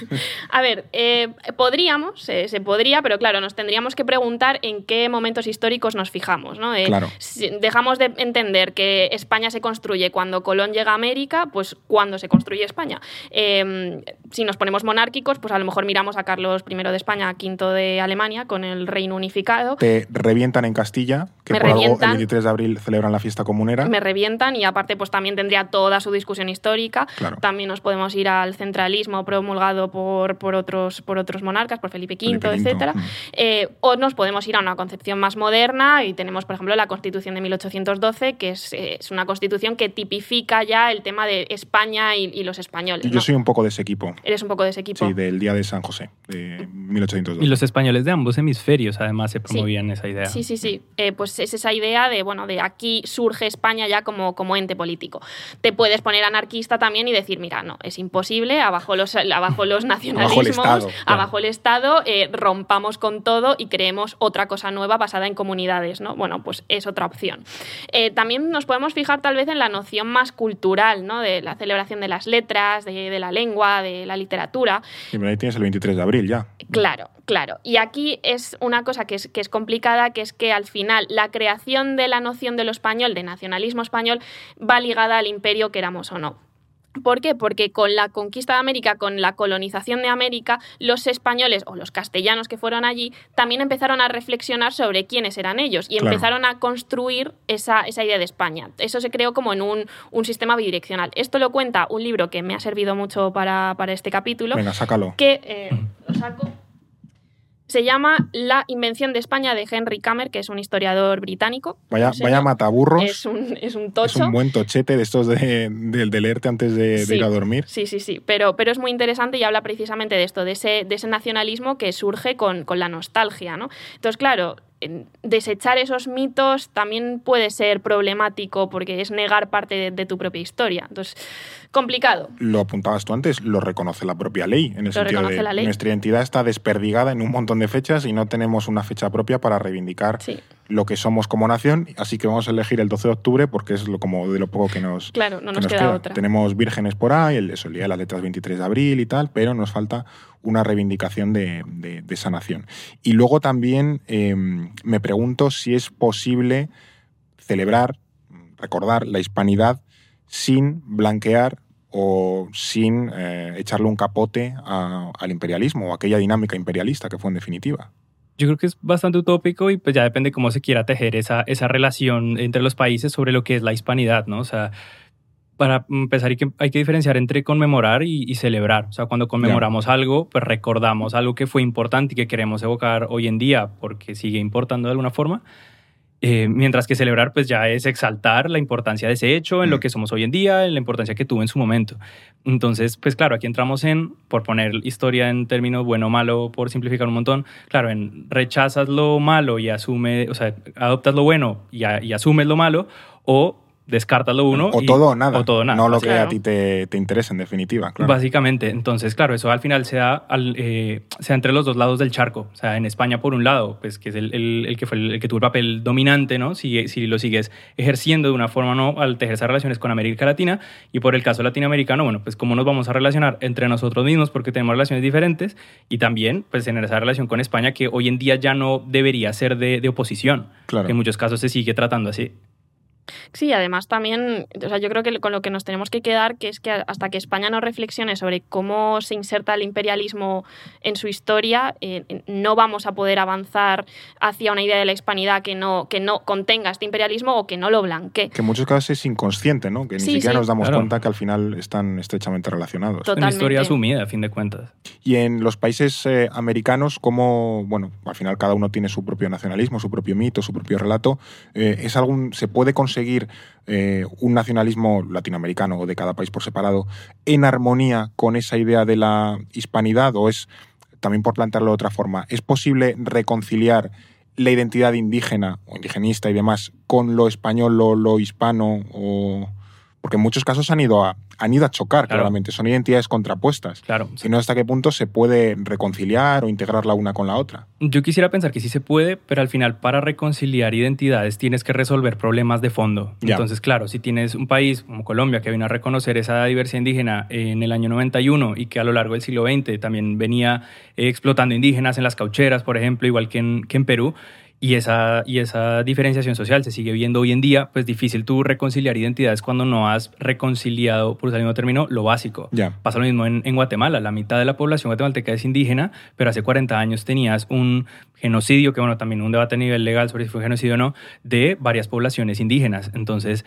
a ver, eh, podríamos, eh, se podría, pero claro, nos tendríamos que preguntar en qué momentos históricos nos fijamos, ¿no? Eh, claro. Si dejamos de entender que España se construye cuando Colón llega a América, pues cuando se construye España. Eh, si nos ponemos monárquicos, pues a lo mejor miramos a Carlos I de España, V de Alemania, con el reino unificado. Te revientan en Castilla, que Me por revientan. algo el 23 de abril celebran la fiesta comunera. Me revientan y aparte pues también tendría toda su discusión histórica. Claro. También nos podemos ir al centralismo promulgado por, por, otros, por otros monarcas, por Felipe V, Felipe V. etc. Mm. Eh, o nos podemos ir a una concepción más moderna y tenemos, por ejemplo, la Constitución de 1812, que es, eh, es una constitución que tipifica ya el tema de España y, y los españoles. Yo ¿no? soy un poco de ese equipo. Eres un poco de ese equipo. Sí, del Día de San José, de 1812. Y los españoles de ambos hemisferios además se promovían sí. esa idea. Sí, sí, sí. Eh, pues es esa idea de, bueno, De aquí surge España ya como, como ente político. Te puedes poner anarquista también y decir, mira, no, es imposible, abajo los, abajo los nacionalismos, abajo el Estado, eh, rompamos con todo y creemos otra cosa nueva basada en comunidades, ¿no? Bueno, pues es otra opción. Eh, también nos podemos fijar tal vez en la noción más cultural, ¿no? De la celebración de las letras, de, la lengua, de la literatura. Y ahí tienes el 23 de abril ya. Claro, claro. Y aquí es una cosa que es, que es complicada, que es que al final la creación de la noción de lo español, de nacionalismo español, va ligada al imperio, queramos o no. ¿Por qué? Porque con la conquista de América, con la colonización de América, los españoles o los castellanos que fueron allí también empezaron a reflexionar sobre quiénes eran ellos y empezaron a construir esa, idea de España. Eso se creó como en un, sistema bidireccional. Esto lo cuenta un libro que me ha servido mucho para, este capítulo. Venga, sácalo. Que eh, lo saco se llama La invención de España de Henry Kamer, que es un historiador británico. Vaya, vaya mataburros. Es un, es un tocho. Es un buen tochete de estos de, leerte antes de, ir a dormir. Sí, sí, sí. Pero, pero es muy interesante y habla precisamente de esto, de ese, de ese nacionalismo que surge con, con la nostalgia. ¿no? Entonces, claro, desechar esos mitos también puede ser problemático porque es negar parte de, tu propia historia. Entonces, complicado. Lo apuntabas tú antes, lo reconoce la propia ley, en el sentido de nuestra identidad está desperdigada en un montón de fechas y no tenemos una fecha propia para reivindicar lo que somos como nación, así que vamos a elegir el 12 de octubre porque es lo, como de lo poco que nos, claro, no nos, queda, otra. Tenemos vírgenes por ahí, el, día de las letras 23 de abril y tal, pero nos falta una reivindicación de, esa nación. Y luego también em, me pregunto si es posible celebrar, recordar la hispanidad sin blanquear o sin eh, echarle un capote al imperialismo o aquella dinámica imperialista que fue en definitiva. Yo creo que es bastante utópico y pues ya depende cómo se quiera tejer esa, esa relación entre los países sobre lo que es la hispanidad, ¿no? O sea, para empezar hay que, hay que diferenciar entre conmemorar y, celebrar. O sea, cuando conmemoramos algo, pues recordamos algo que fue importante y que queremos evocar hoy en día porque sigue importando de alguna forma. Eh, mientras que celebrar, pues ya es exaltar la importancia de ese hecho en lo mm. que somos hoy en día, en la importancia que tuvo en su momento. Entonces, pues claro, aquí entramos en, por poner historia en términos bueno o malo, por simplificar un montón, claro, en rechazas lo malo y asume, o sea, adoptas lo bueno y, y asumes lo malo, o descártalo uno. O todo o nada. O todo nada. No lo que a ti te, te interesa, en definitiva. Básicamente. Entonces, claro, eso al final se da, eh, entre los dos lados del charco. O sea, en España, por un lado, pues que es el, el, que fue el, que tuvo el papel dominante, ¿no? Si, si lo sigues ejerciendo de una forma o no al tejer esas relaciones con América Latina. Y por el caso latinoamericano, bueno, pues cómo nos vamos a relacionar entre nosotros mismos porque tenemos relaciones diferentes. Y también, pues, en esa relación con España que hoy en día ya no debería ser de, de oposición. Claro. Que en muchos casos se sigue tratando así. Sí, además también, o sea, yo creo que con lo que nos tenemos que quedar, que es que hasta que España no reflexione sobre cómo se inserta el imperialismo en su historia, eh, no vamos a poder avanzar hacia una idea de la hispanidad que no, que no contenga este imperialismo o que no lo blanquee. Que en muchos casos es inconsciente, ¿no? Que ni siquiera nos damos cuenta que al final están estrechamente relacionados. Es una historia asumida, a fin de cuentas. Y en los países eh, americanos, como, bueno, al final cada uno tiene su propio nacionalismo, su propio mito, su propio relato, eh, ¿es algún, ¿se puede conseguir seguir eh, un nacionalismo latinoamericano o de cada país por separado en armonía con esa idea de la hispanidad o es, también por plantearlo de otra forma, es posible reconciliar la identidad indígena o indigenista y demás con lo español o lo hispano o porque en muchos casos han ido a, han ido a chocar, claramente. Son identidades contrapuestas. Claro. Sino hasta qué punto se puede reconciliar o integrar la una con la otra. Yo quisiera pensar que sí se puede, pero al final para reconciliar identidades tienes que resolver problemas de fondo. Entonces, claro, si tienes un país como Colombia que vino a reconocer esa diversidad indígena en el año 91 y que a lo largo del siglo XX también venía explotando indígenas en las caucheras, por ejemplo, igual que en, que en Perú, y esa, y esa diferenciación social se sigue viendo hoy en día, pues difícil tú reconciliar identidades cuando no has reconciliado, por usar el mismo término, lo básico. Pasa lo mismo en, en, Guatemala, la mitad de la población guatemalteca es indígena, pero hace 40 años tenías un genocidio, que bueno, también un debate a nivel legal sobre si fue genocidio o no, de varias poblaciones indígenas. Entonces,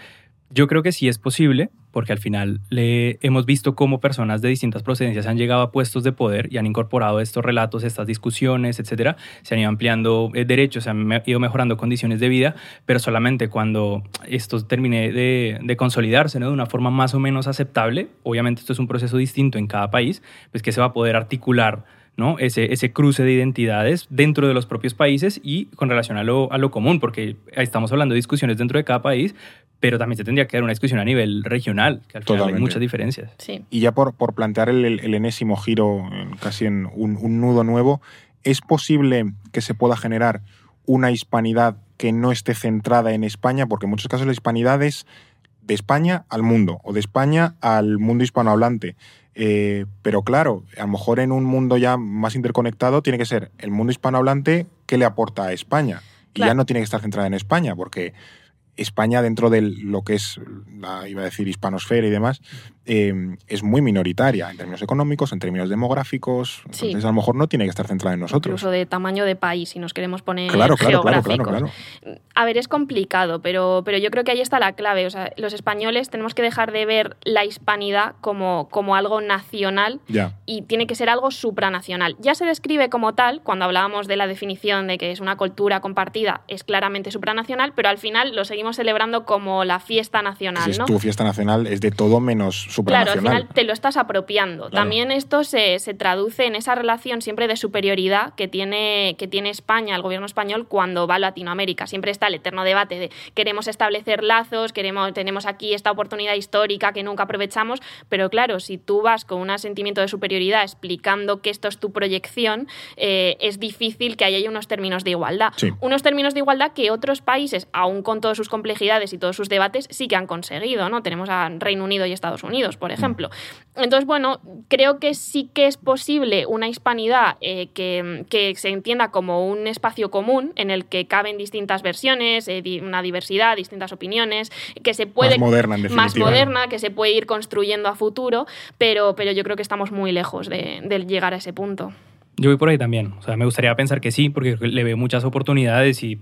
yo creo que sí es posible, porque al final le hemos visto cómo personas de distintas procedencias han llegado a puestos de poder y han incorporado estos relatos, estas discusiones, etcétera. Se han ido ampliando eh, derechos, se han ido mejorando condiciones de vida, pero solamente cuando esto termine de, consolidarse de una forma más o menos aceptable, obviamente esto es un proceso distinto en cada país, pues que se va a poder articular ¿no? Ese, ese cruce de identidades dentro de los propios países y con relación a lo, a lo común, porque estamos hablando de discusiones dentro de cada país, pero también se tendría que dar una discusión a nivel regional, que al final hay muchas diferencias. Sí. Y ya por, por plantear el, el, enésimo giro, casi en un, un nudo nuevo, ¿es posible que se pueda generar una hispanidad que no esté centrada en España? Porque en muchos casos la hispanidad es de España al mundo o de España al mundo hispanohablante. Eh, pero claro, a lo mejor en un mundo ya más interconectado tiene que ser el mundo hispanohablante que le aporta a España. Y ya no tiene que estar centrada en España, porque España dentro de lo que es, la, iba a decir, hispanosfera y demás, eh, es muy minoritaria en términos económicos, en términos demográficos. Entonces, a lo mejor no tiene que estar centrada en nosotros. Incluso de tamaño de país, si nos queremos poner claro, claro, geográficos. a ver, es complicado, pero, pero yo creo que ahí está la clave. O sea, los españoles tenemos que dejar de ver la hispanidad como, como algo nacional y tiene que ser algo supranacional. Ya se describe como tal, cuando hablábamos de la definición de que es una cultura compartida, es claramente supranacional, pero al final lo seguimos celebrando como la fiesta nacional. Si es tu fiesta nacional, es de todo menos Claro, al final te lo estás apropiando. También esto se, traduce en esa relación siempre de superioridad que tiene, que tiene España, el gobierno español, cuando va a Latinoamérica. Siempre está el eterno debate de queremos establecer lazos, queremos, tenemos aquí esta oportunidad histórica que nunca aprovechamos, pero claro, si tú vas con un sentimiento de superioridad explicando que esto es tu proyección, eh, es difícil que haya unos términos de igualdad. Unos términos de igualdad que otros países, aún con todas sus complejidades y todos sus debates, sí que han conseguido. ¿no? Tenemos a Reino Unido y Estados Unidos por ejemplo. Entonces, bueno, creo que sí que es posible una hispanidad eh, que, se entienda como un espacio común en el que caben distintas versiones, eh, una diversidad, distintas opiniones, que se puede... Más moderna, Más moderna, que se puede ir construyendo a futuro, pero, pero yo creo que estamos muy lejos de llegar a ese punto. Yo voy por ahí también. O sea, me gustaría pensar que sí, porque le veo muchas oportunidades y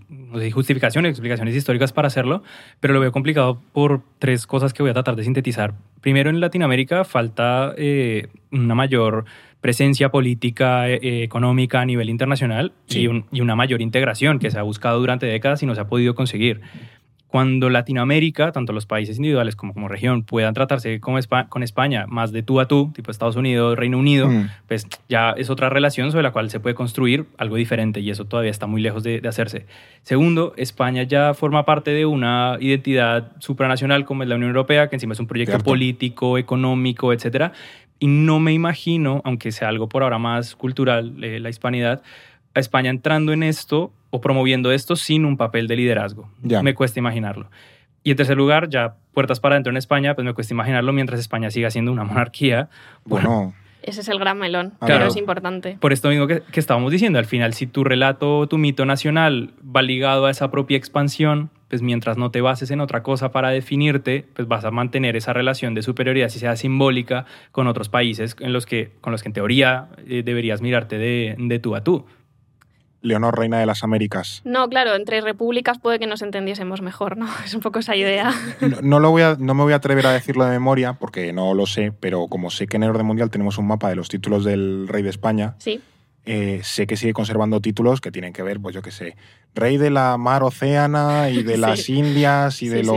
justificaciones, explicaciones históricas para hacerlo, pero lo veo complicado por tres cosas que voy a tratar de sintetizar. Primero, en Latinoamérica falta eh, una mayor presencia política, eh, económica a nivel internacional y, y, una mayor integración que se ha buscado durante décadas y no se ha podido conseguir cuando Latinoamérica, tanto los países individuales como como región, puedan tratarse con, con España más de tú a tú, tipo Estados Unidos, Reino Unido, mm. pues ya es otra relación sobre la cual se puede construir algo diferente y eso todavía está muy lejos de, hacerse. Segundo, España ya forma parte de una identidad supranacional como es la Unión Europea, que encima es un proyecto político, económico, etcétera. Y no me imagino, aunque sea algo por ahora más cultural, eh, la hispanidad, a España entrando en esto o promoviendo esto sin un papel de liderazgo. Ya. Me cuesta imaginarlo. Y en tercer lugar, ya puertas para adentro en España, pues me cuesta imaginarlo mientras España siga siendo una monarquía. Bueno. Ese es el gran melón, pero es importante. Por esto mismo que, que, estábamos diciendo, al final, si tu relato, tu mito nacional va ligado a esa propia expansión, pues mientras no te bases en otra cosa para definirte, pues vas a mantener esa relación de superioridad, si sea simbólica, con otros países en los que, con los que en teoría eh, deberías mirarte de, de tú a tú. Leonor, reina de las Américas. No, claro, entre repúblicas puede que nos entendiésemos mejor, ¿no? Es un poco esa idea. No, lo voy a, no me voy a atrever a decirlo de memoria, porque no lo sé, pero como sé que en el orden mundial tenemos un mapa de los títulos del rey de España, sí. Eh, sé que sigue conservando títulos que tienen que ver, pues yo qué sé, rey de la mar océana y de las Indias y de lo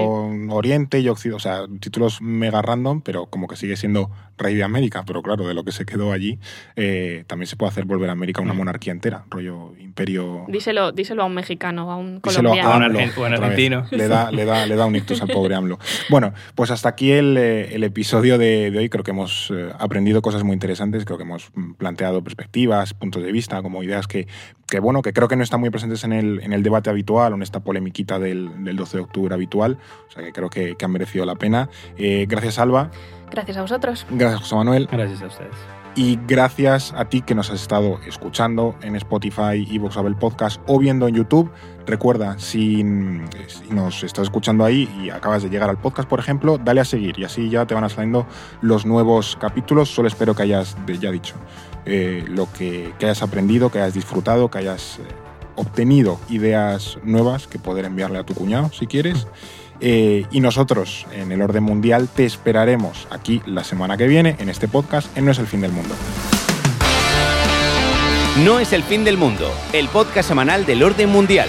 Oriente y Occidente, o sea, títulos mega random, pero como que sigue siendo rey de América, pero claro, de lo que se quedó allí, eh, también se puede hacer volver a América una mm. monarquía entera, rollo imperio... Díselo, díselo a un mexicano, a un colombiano. A un, argentino. Le da, le, da, le da un ictus al pobre AMLO. Bueno, pues hasta aquí el, eh, el episodio de, de, hoy. Creo que hemos aprendido cosas muy interesantes, creo que hemos planteado perspectivas, puntos de vista, como ideas que, que bueno, que creo que no están muy presentes en el, en el debate habitual o en esta polemiquita del, del 12 de octubre habitual. O sea que creo que, que han merecido la pena. gracias, Alba. Gracias a vosotros. Gracias, José Manuel. Gracias a ustedes. Y gracias a ti que nos has estado escuchando en Spotify, Evox, Abel Podcast o viendo en YouTube. Recuerda, si, nos estás escuchando ahí y acabas de llegar al podcast, por ejemplo, dale a seguir y así ya te van saliendo los nuevos capítulos. Solo espero que hayas ya dicho eh, lo que, hayas aprendido, que hayas disfrutado, que hayas eh, obtenido ideas nuevas que poder enviarle a tu cuñado si quieres. Eh, y nosotros, en el orden mundial, te esperaremos aquí la semana que viene en este podcast en No es el fin del mundo. No es el fin del mundo, el podcast semanal del orden mundial